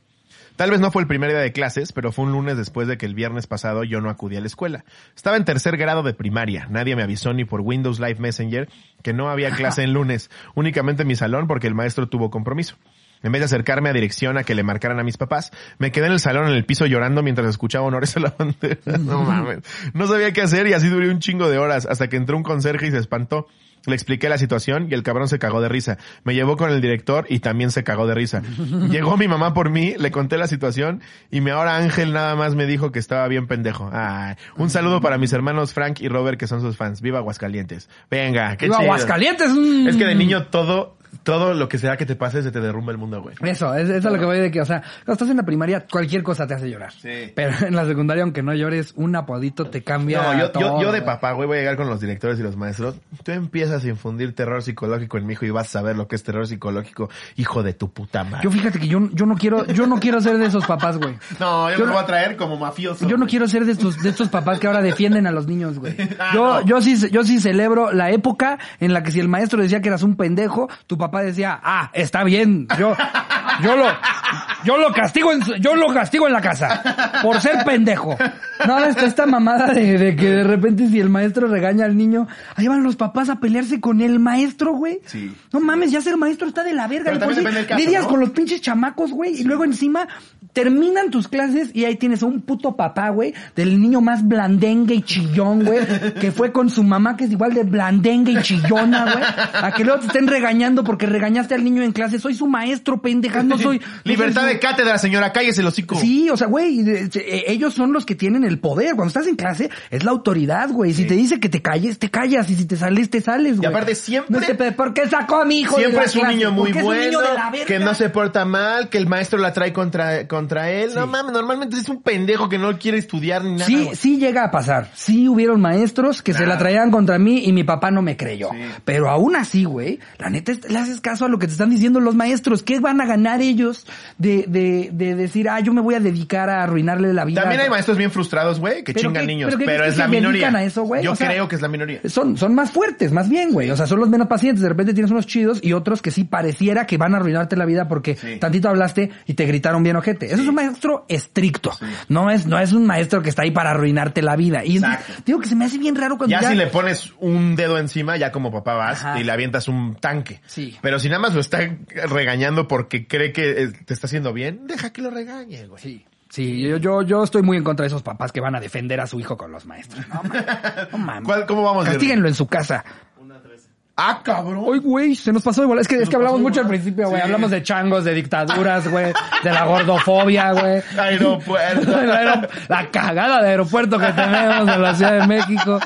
S2: Tal vez no fue el primer día de clases, pero fue un lunes después de que el viernes pasado yo no acudí a la escuela. Estaba en tercer grado de primaria. Nadie me avisó ni por Windows Live Messenger que no había clase en lunes, únicamente en mi salón porque el maestro tuvo compromiso. En vez de acercarme a dirección a que le marcaran a mis papás, me quedé en el salón en el piso llorando mientras escuchaba honores a la bandera. No mames. No sabía qué hacer y así duré un chingo de horas hasta que entró un conserje y se espantó. Le expliqué la situación y el cabrón se cagó de risa. Me llevó con el director y también se cagó de risa. Llegó mi mamá por mí, le conté la situación y mi ahora Ángel nada más me dijo que estaba bien pendejo. Ay, un saludo para mis hermanos Frank y Robert que son sus fans. Viva Aguascalientes. Venga, qué
S1: Viva
S2: chido.
S1: Aguascalientes.
S2: Es que de niño todo, todo lo que sea que te pase se te derrumba el mundo, güey.
S1: Eso, es, eso es lo que voy de que, o sea, cuando estás en la primaria, cualquier cosa te hace llorar.
S2: Sí.
S1: Pero en la secundaria, aunque no llores, un apodito te cambia
S2: No, yo, yo,
S1: todo,
S2: yo de
S1: güey.
S2: papá, güey, voy a llegar con los directores y los maestros. Tú empiezas a infundir terror psicológico en mi hijo y vas a saber lo que es terror psicológico, hijo de tu puta madre.
S1: Yo fíjate que yo, yo no quiero, yo no quiero ser de esos papás, güey.
S2: no, yo,
S1: yo
S2: me
S1: no-
S2: voy a traer como mafioso.
S1: Yo no
S2: güey.
S1: quiero ser de estos, de estos papás que ahora defienden a los niños, güey.
S2: Ah,
S1: Yo,
S2: no.
S1: yo sí, yo sí celebro la época en la que si el maestro decía que eras un pendejo, tu papá decía, ah, está bien, yo, yo lo, yo lo castigo en, su- yo lo castigo en la casa, por ser pendejo. No, esta, esta mamada de, de que de repente si el maestro regaña al niño, ahí van los papás a pelearse con el maestro, güey.
S2: Sí.
S1: No mames, ya ser maestro está de la verga.
S2: Pero
S1: por sí,
S2: caso,
S1: lidias
S2: ¿no?
S1: con los pinches chamacos, güey, y luego encima terminan tus clases y ahí tienes a un puto papá, güey, del niño más blandengue y chillón, güey, que fue con su mamá que es igual de blandengue y chillona, güey, a que luego te estén regañando porque regañaste al niño en clase, soy su maestro, pendeja, no soy... no
S2: Libertad
S1: soy
S2: de cátedra, señora, cállese el hocico.
S1: Sí, o sea, güey, de- ellos son los que tienen el poder. Cuando estás en clase, es la autoridad, güey. Si te dice que te calles, te calles. Y si te sales, te sales, güey.
S2: aparte siempre-
S1: No ¿Por qué sacó a mi hijo de
S2: Siempre
S1: la
S2: es un
S1: clase?
S2: niño muy bueno,
S1: niño de la verga.
S2: que no se porta mal, que el maestro la trae contra, contra él. No mames, normalmente es un pendejo que no quiere estudiar ni nada.
S1: Sí,
S2: güey.
S1: sí llega a pasar. Sí hubieron maestros que se la traían contra mí y mi papá no me creyó.
S2: Sí.
S1: Pero aún así, güey, la neta le haces caso a lo que te están diciendo los maestros. ¿Qué van a ganar ellos de, de, de decir, ah, yo me voy a dedicar a arruinarle la vida?
S2: También hay maestros bien frustrados, güey, que
S1: ¿Pero
S2: chingan
S1: qué-
S2: niños,
S1: pero
S2: es
S1: que
S2: la minoría.
S1: a eso, güey?
S2: Yo
S1: O sea,
S2: creo que es la minoría.
S1: Son, son más fuertes, más bien, güey. O sea, son los menos pacientes. De repente tienes unos chidos y otros que sí pareciera que van a arruinarte la vida porque
S2: Sí.
S1: tantito hablaste y te gritaron bien ojete. Eso es un maestro estricto. No es, no es un maestro que está ahí para arruinarte la vida. Y entonces, digo que se me hace bien raro cuando
S2: Ya,
S1: ya,
S2: si le pones un dedo encima, ya como papá vas
S1: Ajá.
S2: y le avientas un tanque.
S1: Sí.
S2: Pero si nada más lo está regañando porque cree que eh, te está haciendo bien, deja que lo regañe, güey.
S1: Sí. Sí, yo, yo, yo estoy muy en contra de esos papás que van a defender a su hijo con los maestros. No, mames. No, mames.
S2: ¿Cuál- ¿Cómo vamos? Jerry?
S1: Castíguenlo en su casa.
S2: Ah, cabrón.
S1: Oye, güey, se nos pasó igual. Es que, es que hablamos mucho al principio, güey.
S2: Sí.
S1: Hablamos de changos, de dictaduras, güey. De la gordofobia, güey.
S2: Aeropuerto.
S1: La cagada de aeropuerto que tenemos en la Ciudad de México.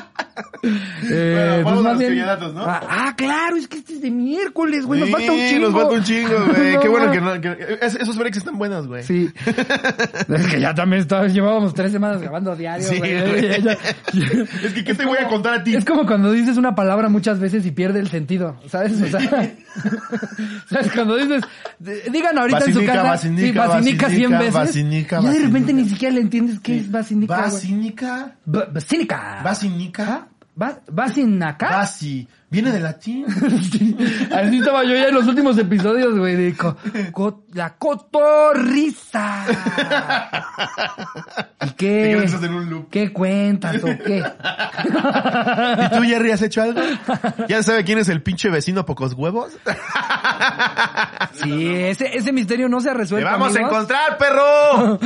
S1: Eh,
S2: vamos a
S1: más
S2: los
S1: bien-
S2: triviadatos, ¿no?
S1: Ah, ah, claro, es que este es de miércoles, güey. Nos
S2: Sí,
S1: falta un chingo.
S2: Nos falta un chingo, güey.
S1: No,
S2: Qué bueno que no. que- es- esos breaks están buenos, güey.
S1: Sí. Es que ya también estaba- llevábamos tres semanas grabando diario,
S2: Sí,
S1: güey. Ya-
S2: Es que, ¿qué te voy a contar a ti?
S1: Es como cuando dices una palabra muchas veces y pierde el sentido, ¿sabes? O sea, ¿sabes? Cuando dices, digan ahorita en su
S2: Basinica,
S1: casa,
S2: basinica,
S1: sí, basinica
S2: basinica,
S1: veces,
S2: basinica,
S1: y de repente
S2: basinica.
S1: ni siquiera le entiendes qué es basinica, güey.
S2: Basínica.
S1: B- Basínica.
S2: Basínica.
S1: ¿Vas, vas sin acá?
S2: Basi. Viene de latín.
S1: Sí, Así estaba yo ya en los últimos episodios, güey, de co- co- la cotorrisa. ¿Y
S2: Te
S1: qué?
S2: en un loop.
S1: ¿Qué cuentas o qué?
S2: ¿Y tú, Jerry, has hecho algo? ¿Ya sabe quién es el pinche vecino pocos huevos?
S1: Sí, ese, ese misterio no se ha
S2: ¡Te
S1: resuelto.
S2: vamos a
S1: amigos.
S2: encontrar, perro!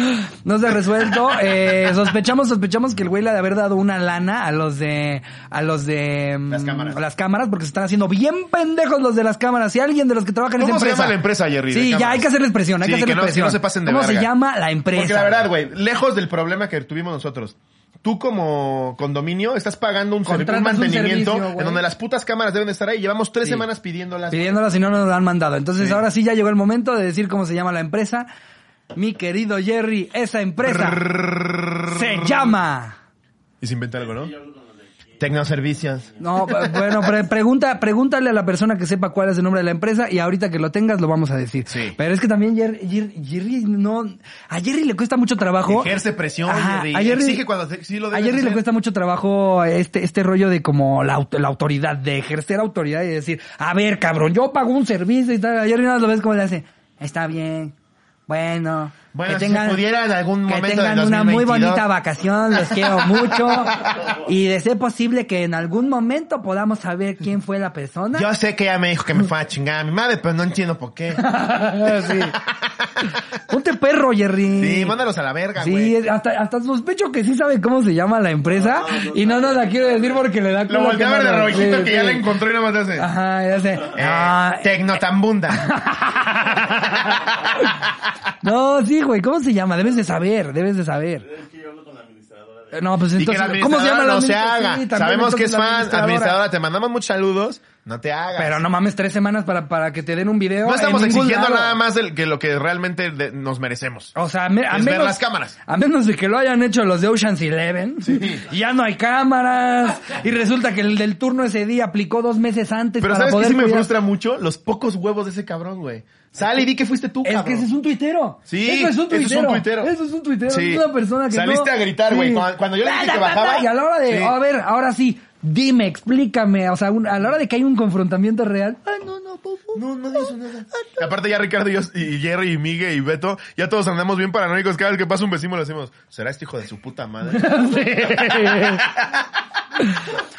S1: No se ha resuelto. Eh, sospechamos, sospechamos que el güey le ha de haber dado una lana a los de, a los de
S2: Las cámaras.
S1: las cámaras, porque se están haciendo bien pendejos los de las cámaras. Si alguien de los que trabajan en
S2: ¿Cómo
S1: esa
S2: se
S1: empresa.
S2: llama la empresa, Jerry,
S1: Sí, ya hay que hacerles presión, hay
S2: Sí,
S1: que hacerles
S2: que no- que
S1: presión.
S2: no se pasen de
S1: ¿Cómo se llama la empresa?
S2: Porque la verdad, güey, lejos del problema que tuvimos nosotros, tú como condominio estás pagando un, un mantenimiento
S1: servicio,
S2: en donde las putas cámaras deben de estar ahí. Llevamos tres
S1: Sí.
S2: semanas pidiéndolas.
S1: Pidiéndolas y no nos lo han mandado. Entonces
S2: Sí.
S1: ahora sí ya llegó el momento de decir cómo se llama la empresa. Mi querido Jerry, esa empresa se llama...
S2: Y se inventa algo, ¿no? Tecnoservicios.
S1: No, bueno, pre- pregunta, pregúntale a la persona que sepa cuál es el nombre de la empresa y ahorita que lo tengas lo vamos a decir.
S2: Sí.
S1: Pero es que también Jer- Jer- Jerry, no, a Jerry le cuesta mucho trabajo.
S2: Ejerce presión,
S1: Ajá,
S2: Jerry.
S1: a Jerry-
S2: Exige cuando se- sí lo
S1: A Jerry le cuesta mucho trabajo este, este rollo de como la, la autoridad, de ejercer autoridad y decir, a ver, cabrón, yo pago un servicio y tal. A Jerry nada más lo ves como le hace, está bien, bueno.
S2: Bueno, si se pudiera en algún
S1: que
S2: momento del
S1: tengan una muy
S2: 2022.
S1: bonita vacación, los quiero mucho. Y de ser posible que en algún momento podamos saber quién fue la persona.
S2: Yo sé que ella me dijo que me fue a chingar a mi madre, pero no entiendo por qué.
S1: sí. Ponte perro, Jerry.
S2: Sí, mándalos a la verga,
S1: Sí,
S2: güey.
S1: es- hasta, hasta sospecho que sí sabe cómo se llama la empresa y no nos la quiero decir porque le da
S2: Lo volteé a ver de rojito
S1: sí,
S2: que ya
S1: sí.
S2: la encontró y nada más hace.
S1: Ajá, ya sé.
S2: Eh,
S1: Ah,
S2: Tecnotambunda.
S1: no, sí, güey, ¿cómo se llama? Debes de saber, debes de saber. Eh, No, pues
S2: y que
S1: entonces,
S2: la
S1: ¿cómo se llama la
S2: no se haga.
S1: Sí, también,
S2: Sabemos que es fan.
S1: administradora.
S2: Administradora, te mandamos muchos saludos. No te hagas.
S1: Pero no mames, tres semanas para, para que te den un video.
S2: no estamos exigiendo
S1: lado.
S2: nada más del- que lo que realmente de- nos merecemos.
S1: O sea, me- a
S2: Es ver
S1: menos,
S2: las cámaras.
S1: A menos de que lo hayan hecho los de Ocean's Eleven. Y ya no hay cámaras. Y resulta que el del turno ese día aplicó dos meses antes
S2: Pero
S1: para
S2: ¿sabes
S1: poder
S2: sí me frustra mucho? Los pocos huevos de ese cabrón, güey. Sale y di que fuiste tú,
S1: Es
S2: cabrón.
S1: que ese es un tuitero.
S2: Sí,
S1: eso es un
S2: eso es un
S1: tuitero.
S2: tuitero.
S1: Eso es un tuitero.
S2: Sí.
S1: Es una persona que
S2: Saliste
S1: no-
S2: a gritar, güey. Cuando- cuando yo le dije que bajaba-
S1: Y a la hora de,
S2: Sí.
S1: a ver, ahora sí, dime, explícame. O sea, un- a la hora de que hay un confrontamiento real. Ay, no, no, por favor.
S2: No, no dijo nada. Y aparte ya Ricardo y, yo, y Jerry y Miguel y Beto, ya todos andamos bien paranoicos. Cada vez que pasa un vecino le decimos, ¿será este hijo de su puta madre?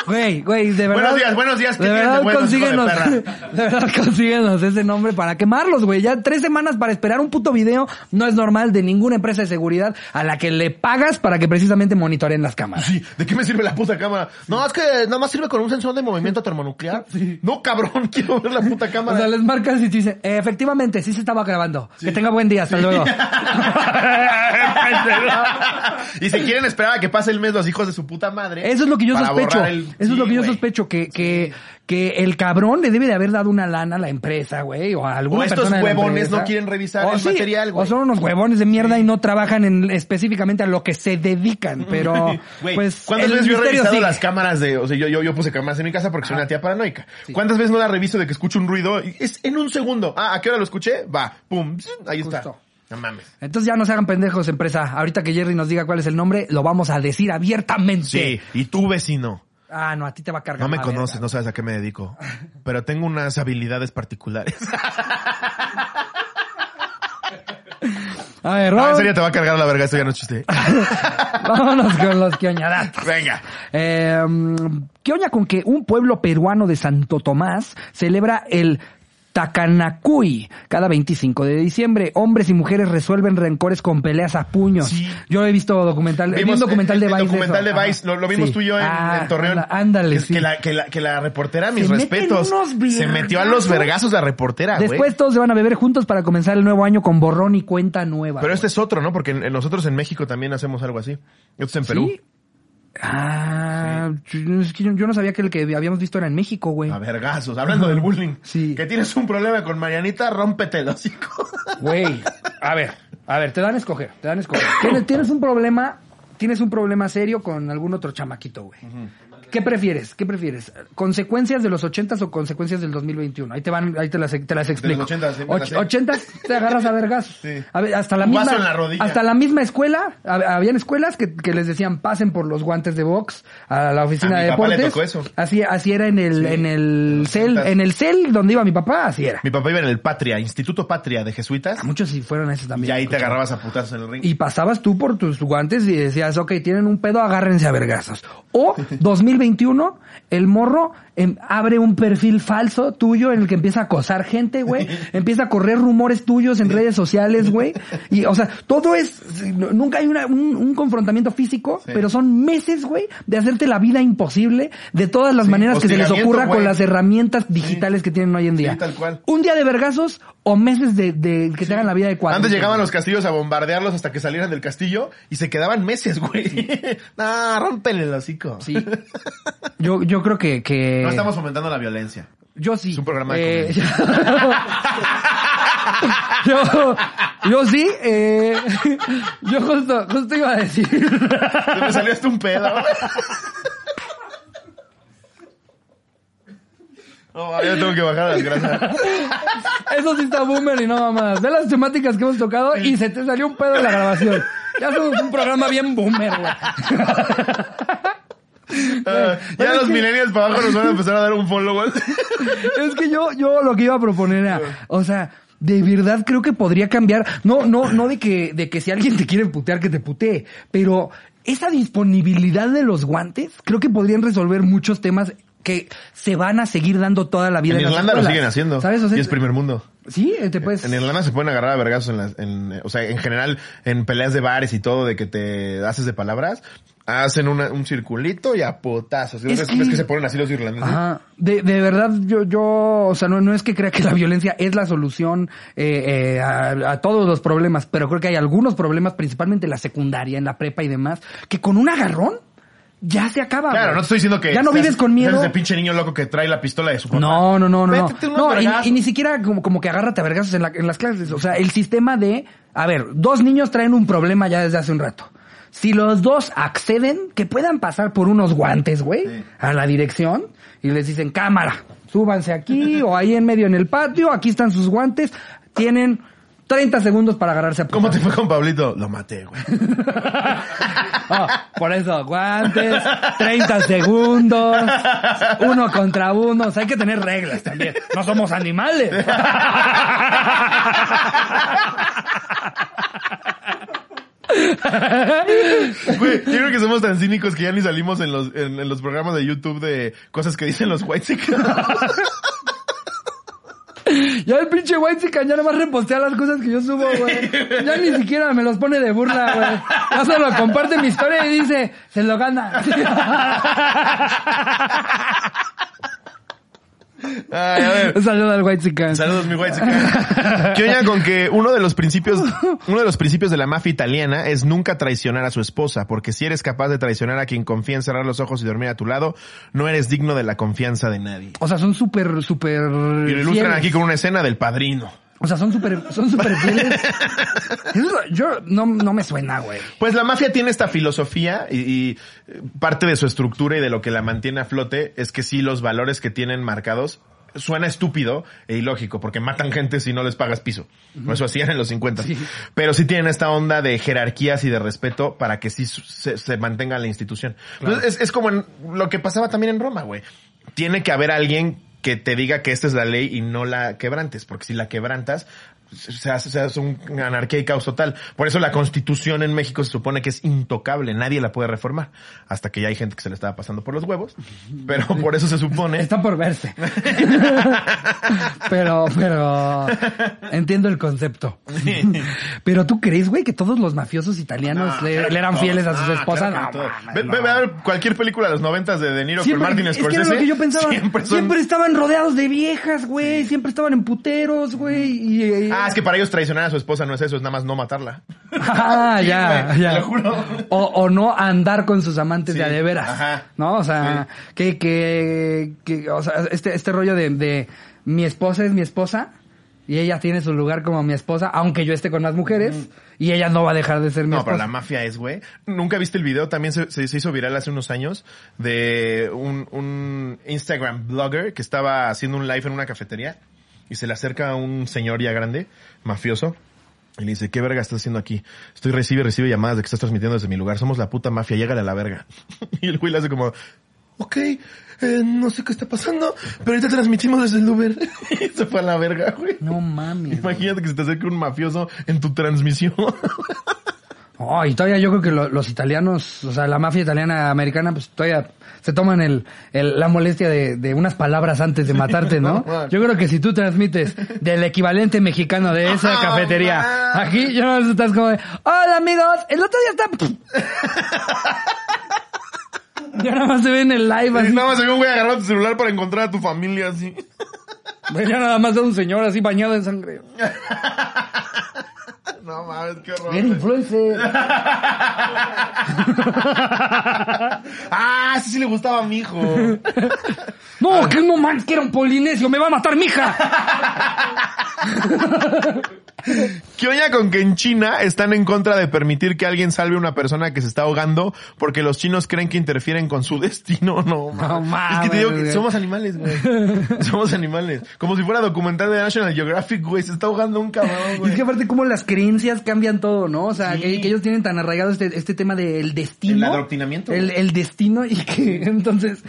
S1: Güey, güey, de verdad.
S2: Buenos días, buenos días, ¿qué
S1: De verdad,
S2: de
S1: consíguenos. De verdad, consíguenos ese nombre para quemarlos, güey. Ya tres semanas para esperar un puto video no es normal de ninguna empresa de seguridad a la que le pagas para que precisamente monitoreen las cámaras.
S2: Sí, ¿de qué me sirve la puta cámara? No, es que nada más sirve con un sensor de movimiento termonuclear.
S1: Sí.
S2: No, cabrón, quiero ver la puta
S1: O
S2: cámara.
S1: sea, les marcas y te dicen, "Eh, efectivamente, sí se estaba grabando. Que tenga buen día, hasta luego.
S2: y si quieren esperar a que pase el mes los hijos de su puta madre.
S1: Eso es lo que yo sospecho.
S2: el-
S1: Eso es lo que yo sospecho, que, que, que el cabrón le debe de haber dado una lana a la empresa, güey, o a alguna
S2: O estos
S1: persona
S2: huevones no quieren revisar
S1: O
S2: el
S1: sí,
S2: material, güey.
S1: O son unos huevones de mierda y no trabajan en, específicamente a lo que se dedican, pero,
S2: Güey,
S1: pues,
S2: ¿cuántas veces yo he revisado las cámaras de, o sea, yo, yo, yo puse cámaras en mi casa porque soy una tía paranoica. ¿Cuántas veces no la reviso de que escucho un ruido? Es en un segundo. Ah, ¿a qué hora lo escuché? Va, pum, ahí está. No mames.
S1: Entonces ya no se hagan pendejos, empresa. Ahorita que Jerry nos diga cuál es el nombre, lo vamos a decir abiertamente.
S2: Sí, y tú vecino.
S1: Ah, no, a ti te va a cargar.
S2: No me
S1: la
S2: conoces,
S1: verga.
S2: no sabes a qué me dedico. Pero tengo unas habilidades particulares.
S1: A ver,
S2: No, en serio te va a cargar la verga, esto ya no es chiste.
S1: vámonos con los quioñadatos.
S2: Venga.
S1: Eh, ¿Qué oña con que un pueblo peruano de Santo Tomás celebra el Tacanacui cada 25 de diciembre? Hombres y mujeres resuelven rencores con peleas a puños.
S2: Sí.
S1: Yo he visto documental, vi un
S2: Vimos
S1: documental
S2: el-
S1: de Vice.
S2: documental de. Vice, lo, lo vimos
S1: Sí.
S2: tú y yo en,
S1: Ah,
S2: en Torreón.
S1: Ándale, sí.
S2: que, la, que, la, que la reportera, mis
S1: Se
S2: respetos, se metió a los
S1: vergazos.
S2: la reportera.
S1: Después todos se van a beber juntos para comenzar el nuevo año con borrón y cuenta nueva.
S2: Pero este es otro, ¿no? Porque nosotros en México también hacemos algo así. Esto es en Perú.
S1: ¿Sí? Ah, que yo, yo no sabía que el que habíamos visto era en México, güey.
S2: A vergazos, hablando del bullying.
S1: Sí.
S2: Que tienes un problema con Marianita, rómpete el hocico.
S1: Güey, a ver, a ver, te dan a escoger, te dan a escoger. Tienes, tienes un problema, tienes un problema serio con algún otro chamaquito, güey. ¿Qué prefieres? ¿Qué prefieres? ¿Consecuencias de los 80 o consecuencias del 2021? Ahí te van, ahí te las, te las explico.
S2: los 80s, sí, me las sé.
S1: 80 te agarras a vergas.
S2: Sí.
S1: A ver, hasta la misma
S2: en la
S1: hasta la misma escuela, hab- habían escuelas que, que les decían pasen por los guantes de box a la oficina
S2: A mi
S1: de
S2: papá le
S1: deportes.
S2: tocó eso.
S1: Así así era en el
S2: Sí.
S1: en el cel,
S2: 80s.
S1: en el cel donde iba mi papá, así era.
S2: Mi papá iba en el Patria, Instituto Patria de Jesuitas.
S1: Muchos sí fueron a ese
S2: Y
S1: también.
S2: ahí te agarrabas a putazos en el ring.
S1: Y pasabas tú por tus guantes y decías, ok, tienen un pedo, agárrense a vergazos. O 2021, el morro em, abre un perfil falso tuyo en el que empieza a acosar gente, güey. empieza a correr rumores tuyos en redes sociales, güey. Y, o sea, todo es, nunca hay una- un, un confrontamiento físico,
S2: Sí.
S1: pero son meses, güey, de hacerte la vida imposible de todas las maneras que se les ocurra con las herramientas digitales que tienen hoy en día.
S2: Sí, tal cual.
S1: Un día de vergazos o meses de, de que te hagan la vida de cuatro.
S2: Antes llegaban los castillos a bombardearlos hasta que salieran del castillo y se quedaban meses, güey. no, rómpele el hocico.
S1: Sí. Yo, yo creo que, que...
S2: No estamos fomentando la violencia.
S1: Yo sí.
S2: Es un programa de
S1: Eh, yo, yo sí, eh, yo justo, justo iba a decir.
S2: Se me salió hasta un pedo. No, yo tengo que bajar las grasas.
S1: Eso sí está boomer y no mamás. Ve las temáticas que hemos tocado y se te salió un pedo en la grabación. Ya somos un programa bien boomer, güey.
S2: Ah, ya los
S1: que-
S2: millennials para abajo nos van a empezar a dar un follow.
S1: Es que yo, yo lo que iba a proponer era, o sea, de verdad creo que podría cambiar. No, no, no de que, de que si alguien te quiere putear, que te putee, pero esa disponibilidad de los guantes, creo que podrían resolver muchos temas que se van a seguir dando toda la vida.
S2: En Irlanda lo siguen haciendo.
S1: ¿Sabes? O sea,
S2: y es primer mundo.
S1: Sí, te puedes.
S2: En Irlanda se pueden agarrar a vergazos en las, en, o sea, en general, en peleas de bares y todo, de que te haces de palabras, hacen una- un circulito y a potazos.
S1: Es
S2: ¿Ves,
S1: que-
S2: se ponen así los irlandeses?
S1: Ajá. De, de verdad, yo, yo, o sea, no, no es que crea que la violencia es la solución eh, eh, a, a todos los problemas, pero creo que hay algunos problemas, principalmente en la secundaria, en la prepa y demás, que con un agarrón ya se acaba.
S2: Claro, no te estoy diciendo que
S1: Ya no
S2: seas-
S1: vives con miedo.
S2: ese pinche niño loco que trae la pistola de su papá.
S1: No, no, no, no. no. Y, y ni siquiera como, como que agárrate a vergazos en, la- en las clases. O sea, el sistema de, a ver, dos niños traen un problema ya desde hace un rato. Si los dos acceden, que puedan pasar por unos guantes, güey,
S2: Sí.
S1: a la dirección y les dicen, cámara, súbanse aquí o ahí en medio en el patio, aquí están sus guantes, tienen 30 segundos para agarrarse a
S2: ¿Cómo te fue con Pablito? Lo maté, güey.
S1: Ah, por eso, guantes, 30 segundos, uno contra uno. O sea, hay que tener reglas también. No somos animales.
S2: Güey, yo creo que somos tan cínicos que ya ni salimos en los, en, en los programas de YouTube de cosas que dicen los white
S1: Ya el pinche White ya nada más repostea las cosas que yo subo, güey. Ya ni siquiera me los pone de burla, güey. Ya solo comparte mi historia y dice, se lo gana.
S2: Ay, a ver.
S1: Un saludo al White
S2: Saludos, mi white ¿Qué oña con que uno de los principios, uno de los principios de la mafia italiana es nunca traicionar a su esposa, porque si eres capaz de traicionar a quien confía en cerrar los ojos y dormir a tu lado, no eres digno de la confianza de nadie.
S1: O sea, son súper, súper...
S2: Y lo ilustran
S1: fieles.
S2: aquí con una escena del padrino.
S1: O sea, son súper, son súper fieles. Yo, no, no me suena, güey.
S2: Pues la mafia tiene esta filosofía y, y, eh, parte de su estructura y de lo que la mantiene a flote es que sí los valores que tienen marcados suena estúpido e ilógico porque matan gente si no les pagas piso. Eso hacían en los 50.
S1: Sí.
S2: Pero sí tienen esta onda de jerarquías y de respeto para que sí se, se mantenga la institución.
S1: Claro.
S2: Entonces, es, es como en lo que pasaba también en Roma, güey. Tiene que haber alguien que te diga que esta es la ley y no la quebrantes, porque si la quebrantas, se hace, se hace un anarquía y caos total. Por eso la constitución en México se supone que es intocable, nadie la puede reformar, hasta que ya hay gente que se le estaba pasando por los huevos, pero por eso se supone...
S1: Está por verse. pero, pero entiendo el concepto. pero tú crees, güey, que todos los mafiosos italianos
S2: No,
S1: le,
S2: claro
S1: le eran fieles a sus
S2: Ah,
S1: esposas.
S2: claro
S1: No,
S2: Ve, ve- ve a ver cualquier película de los noventas de De Niro con Martin
S1: es que
S2: Scorsese.
S1: era lo que yo pensaba.
S2: Siempre
S1: Siempre, estaban rodeados de viejas, güey. Siempre estaban en puteros, güey. Y, y-
S2: Ah, es que para ellos traicionar a su esposa no es eso, es nada más no matarla.
S1: Ah, ya, ya.
S2: te lo juro.
S1: O, o no andar con sus amantes
S2: Sí,
S1: de a de veras.
S2: ajá.
S1: ¿No? O sea, que, que, que, o sea, este, este rollo de, de mi esposa es mi esposa Y ella tiene su lugar como mi esposa, aunque yo esté con más mujeres, y ella no va a dejar de ser mi
S2: No,
S1: esposa.
S2: pero la mafia es, güey. ¿Nunca viste el video? También se, se- se hizo viral hace unos años de un, un Instagram blogger que estaba haciendo un live en una cafetería y se le acerca a un señor ya grande, mafioso, y le dice, ¿qué verga estás haciendo aquí? Estoy recibe, recibe llamadas de que estás transmitiendo desde mi lugar. Somos la puta mafia, llégale a la verga. y el güey le hace como, ok, eh, no sé qué está pasando, pero ahorita transmitimos desde el Uber. y se fue a la verga, güey.
S1: No mames. güey.
S2: Imagínate que se te acerque un mafioso en tu transmisión.
S1: Oh, y todavía yo creo que lo- los italianos, o sea, la mafia italiana americana, pues todavía se toman el, el- la molestia de, de unas palabras antes de matarte, ¿no? Yo creo que si tú transmites del equivalente mexicano de esa
S2: Ah,
S1: cafetería,
S2: man.
S1: aquí yo no estás como de, hola amigos, el otro día está... Ya nada más se ve en el live
S2: Y
S1: así.
S2: nada más se ve un güey agarrando tu celular para encontrar a tu familia así.
S1: Ya nada más de un señor así bañado en sangre.
S2: No mames, qué horror.
S1: Era influencer.
S2: ah, ese sí le gustaba a mi hijo.
S1: No, que no man, que era un polinesio, me va a matar mi hija.
S2: ¿Qué oña con que en China están en contra de permitir que alguien salve a una persona que se está ahogando porque los chinos creen que interfieren con su destino? No, mames. Es que te digo que somos animales, güey. somos animales. Como si fuera documental de National Geographic, güey. Se está ahogando un cabrón,
S1: Y
S2: güey.
S1: es que aparte como las creencias cambian todo, ¿no? O sea,
S2: Sí.
S1: que, que ellos tienen tan arraigado este, este tema del destino.
S2: El adoctrinamiento.
S1: El, el destino y que entonces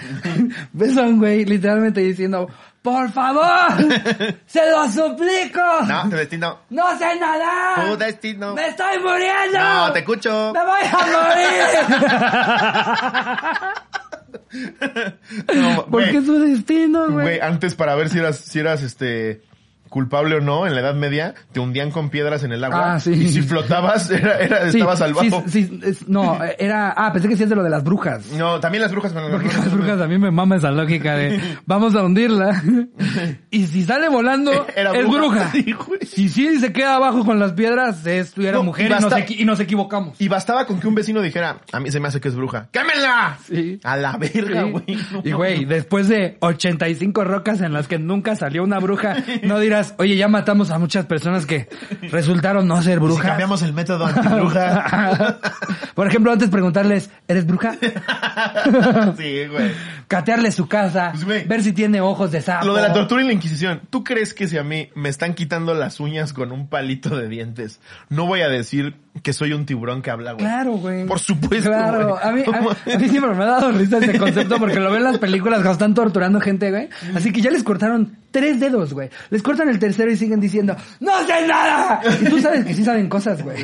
S1: ves a un güey literalmente diciendo, por favor, se lo suplico.
S2: No, tu destino.
S1: No sé nadar.
S2: Tu destino.
S1: Me estoy muriendo.
S2: No, te escucho.
S1: Me voy a morir.
S2: No,
S1: Porque es su destino, güey.
S2: Güey, antes para ver si eras, si eras este culpable o no, en la Edad Media, te hundían con piedras en el agua.
S1: Ah, sí.
S2: Y si flotabas, era, era,
S1: Sí,
S2: estabas salvado.
S1: sí, sí, es- no, era, ah, pensé que sí es de lo de las brujas.
S2: No, también las brujas. pero
S1: Porque las brujas a mí me mama esa lógica de vamos a hundirla y si sale volando
S2: Era
S1: es
S2: bruja.
S1: bruja. Si sí se queda abajo con las piedras es era
S2: No,
S1: mujer
S2: y
S1: y, nos
S2: basta-
S1: y nos equivocamos.
S2: Y bastaba con que un vecino dijera, a mí se me hace que es bruja. ¡Quémenla!
S1: Sí.
S2: A la verga, güey. No
S1: y güey, después de 85 rocas en las que nunca salió una bruja, no dirás, oye, ya matamos a muchas personas que resultaron no ser
S2: Si
S1: brujas.
S2: cambiamos el método antibruja.
S1: Por ejemplo, antes preguntarles, ¿eres bruja?
S2: sí, güey.
S1: Catearle su casa,
S2: Pues, güey.
S1: ver si tiene ojos de sapo.
S2: Lo de la tortura y la inquisición. ¿Tú crees que si a mí me están quitando las uñas con un palito de dientes, no voy a decir que soy un tiburón que habla, güey?
S1: Claro, güey.
S2: Por supuesto,
S1: Claro.
S2: güey.
S1: A mí, a, mí- a mí siempre me ha dado risa ese concepto porque lo ven en las películas cuando están torturando gente, güey. Así que ya les cortaron tres dedos, güey. Les cortan el tercero y siguen diciendo, ¡No sé nada! Y tú sabes que sí saben cosas, güey.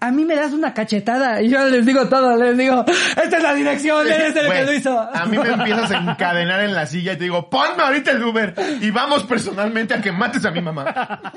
S1: A mí me das una cachetada y yo les digo todo, les digo, esta es la dirección, eres el que lo hizo.
S2: A mí me empiezas a encadenar en la silla y te digo, ponme ahorita el Uber y vamos personalmente a que mates a mi mamá.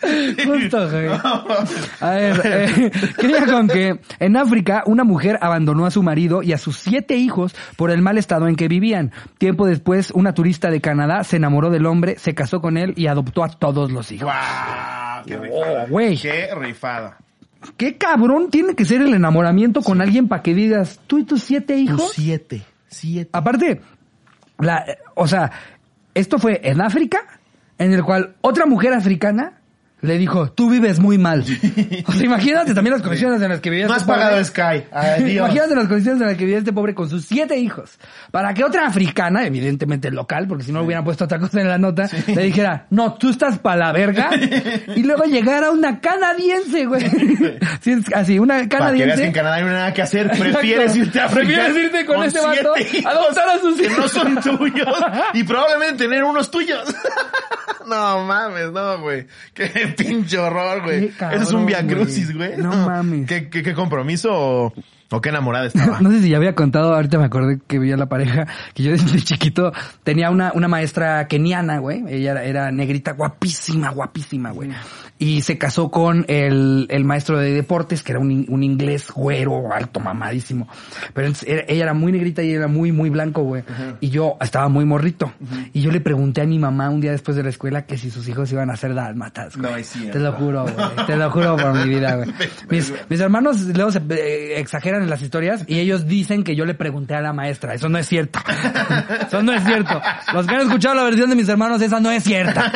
S1: Justo, güey. A ver, eh, quería con que en África una mujer abandonó a su marido y a sus siete hijos por el mal estado en que vivían. Tiempo después, una turista de Canadá se enamoró del hombre, se casó con él y adoptó a todos los hijos.
S2: ¡Guau! ¡Qué
S1: Oh,
S2: rifada!
S1: güey.
S2: ¡Qué rifada!
S1: ¿Qué cabrón tiene que ser el enamoramiento con alguien para que digas, tú y tus siete hijos?
S2: siete. Siete.
S1: Aparte, la, eh, o sea, esto fue en África, en el cual otra mujer africana le dijo, tú vives muy mal. O sea, imagínate también las condiciones en las que vivía
S2: No
S1: este
S2: has pagado
S1: pobre.
S2: Sky. Adiós.
S1: Imagínate las condiciones en las que vivía este pobre con sus siete hijos. Para que otra africana, evidentemente local, porque si no hubieran puesto otra cosa en la nota, le dijera, no, tú estás para la verga. y luego llegara una canadiense, güey. Sí, así, una
S2: Para que
S1: canadiense.
S2: veas que en Canadá no hay nada que hacer,
S1: Exacto.
S2: prefieres irte a África
S1: Prefieres irte con ese vato,
S2: siete hijos
S1: adoptar a sus
S2: que
S1: hijos.
S2: no son tuyos y probablemente tener unos tuyos. No mames, no, güey. Qué pinche horror, güey. Eso es un viacrucis, güey.
S1: No mames.
S2: ¿Qué, qué, qué compromiso o, o qué enamorada estaba?
S1: No sé si ya había contado, ahorita me acordé que vi a la pareja, que yo desde chiquito tenía una, una maestra keniana, güey. Ella era, era negrita, guapísima, guapísima, güey. Y se casó con el, el maestro de deportes, que era un, un inglés güero, alto, mamadísimo. Pero entonces, era- ella era muy negrita y era muy, muy blanco, güey. Y yo estaba muy morrito. Y yo le pregunté a mi mamá un día después de la escuela que si sus hijos iban a ser dálmatas, güey.
S2: No, es cierto.
S1: Te lo juro, güey. Te lo juro por mi vida, güey. Mis, mis hermanos luego se eh, exageran en las historias y ellos dicen que yo le pregunté a la maestra. Eso no es cierto. Eso no es cierto. Los que han escuchado la versión de mis hermanos, esa no es cierta.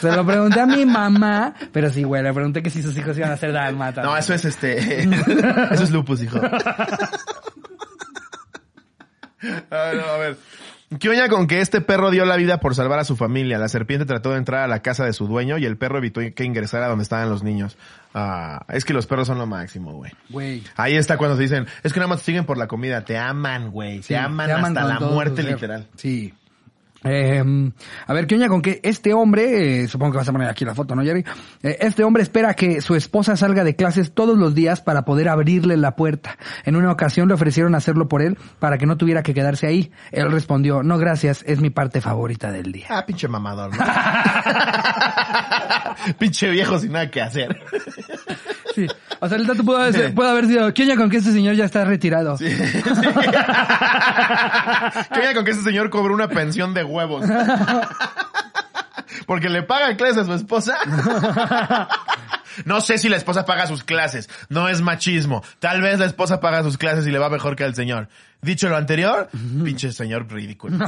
S1: Se lo pregunté a mi mamá, pero sí, güey, le pregunté que si sus hijos iban a ser dálmatas.
S2: No, eso es este. eso es lupus, hijo. A ver, a ver. ¿Qué oña con que este perro dio la vida por salvar a su familia? La serpiente trató de entrar a la casa de su dueño y el perro evitó que ingresara donde estaban los niños. Ah, es que los perros son lo máximo, güey.
S1: Güey.
S2: Ahí está cuando se dicen, es que nada más te siguen por la comida, te aman, güey.
S1: Sí,
S2: te aman
S1: te aman
S2: hasta la muerte literal.
S1: Sí. Eh, a ver, ¿qué oña con que este hombre, eh, supongo que vas a poner aquí la foto, ¿no, Jerry? Eh, este hombre espera que su esposa salga de clases todos los días para poder abrirle la puerta. En una ocasión le ofrecieron hacerlo por él para que no tuviera que quedarse ahí. Él respondió, no gracias, es mi parte favorita del día.
S2: Ah, pinche mamador, ¿no? pinche viejo sin nada que hacer.
S1: Sí. O sea, el dato pudo haber, pudo haber sido, ¿qué oña con que este señor ya está retirado?
S2: Sí. Sí. ¿Qué oña con que este señor cobró una pensión de huevos? Porque le paga clases a su esposa. No sé si la esposa paga sus clases. No es machismo. Tal vez la esposa paga sus clases y le va mejor que al señor. Dicho lo anterior, pinche señor ridículo.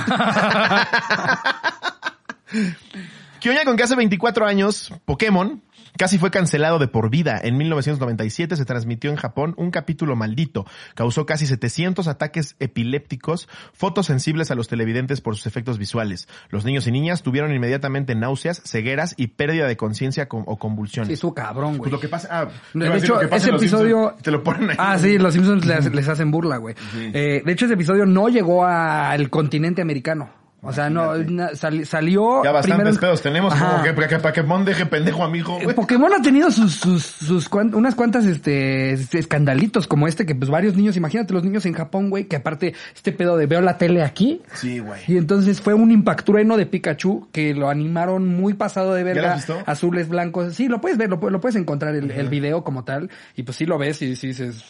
S2: ¿Qué oña con que hace 24 años Pokémon casi fue cancelado de por vida? En 1997 se transmitió en Japón un capítulo maldito. Causó casi 700 ataques epilépticos, fotosensibles a los televidentes por sus efectos visuales. Los niños y niñas tuvieron inmediatamente náuseas, cegueras y pérdida de conciencia con- o convulsiones.
S1: Sí, estuvo cabrón, güey.
S2: Pues lo que pasa, ah,
S1: De
S2: decir
S1: hecho, ese episodio...
S2: Simpsons, te lo ponen ahí.
S1: Ah, sí, los Simpsons les, les hacen burla, güey. Eh, de hecho, ese episodio no llegó al continente americano. O sea, no, sali- salió
S2: Ya bastantes
S1: primero...
S2: pedos tenemos,
S1: Ajá.
S2: como que, que, que Pokémon deje pendejo a mi hijo,
S1: Eh,
S2: güey.
S1: Pokémon ha tenido sus, sus, sus cuan- unas cuantas, este, escandalitos como este, que pues varios niños, imagínate los niños en Japón, güey, que aparte este pedo de veo la tele aquí.
S2: Sí, güey.
S1: Y entonces fue un impactrueno de Pikachu que lo animaron muy pasado de verga. Azules, blancos. Sí, lo puedes ver, lo puedes encontrar el, el video como tal. Y pues sí lo ves y sí dices,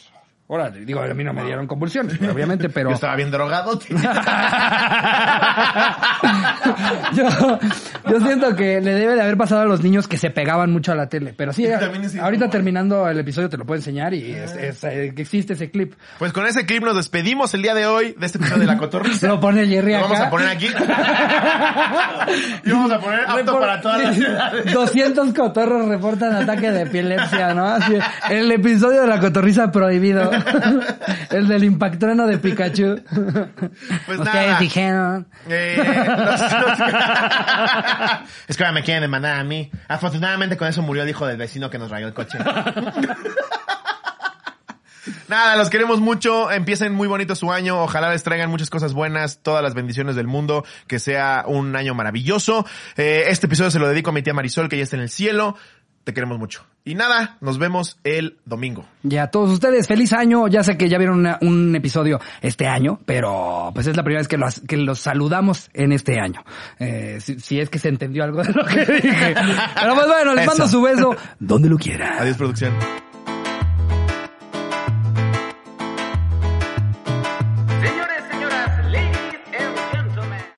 S1: órale, digo, a mí no me dieron convulsiones, obviamente, pero...
S2: Yo estaba bien drogado.
S1: yo, yo siento que le debe de haber pasado a los niños que se pegaban mucho a la tele. Pero sí, ahorita terminando el episodio te lo puedo enseñar y es- es, eh, existe ese clip.
S2: Pues con ese clip nos despedimos el día de hoy de este episodio de La Cotorrisa.
S1: Lo pone Jerry
S2: Lo
S1: acá.
S2: vamos a poner aquí. y vamos a poner apto
S1: Repor-
S2: para todas las ciudades.
S1: 200 cotorros reportan ataque de epilepsia, ¿no? Así, el episodio de la cotorriza prohibido. el del impactrueno de Pikachu.
S2: Pues
S1: Ustedes
S2: nada.
S1: dijeron.
S2: Eh, los- los- es que ahora me quieren demandar a mí. Afortunadamente con eso murió el hijo del vecino que nos rayó el coche. Nada, los queremos mucho. Empiecen muy bonito su año. Ojalá les traigan muchas cosas buenas, todas las bendiciones del mundo. Que sea un año maravilloso. Eh, este episodio se lo dedico a mi tía Marisol, que ya está en el cielo. Te queremos mucho. Y nada, nos vemos el domingo.
S1: Y a todos ustedes, feliz año. Ya sé que ya vieron una- un episodio este año, pero pues es la primera vez que los, que los saludamos en este año. Eh, si, si es que se entendió algo de lo que dije. Pero pues bueno, les
S2: Eso.
S1: mando su beso donde lo quiera.
S2: Adiós, producción.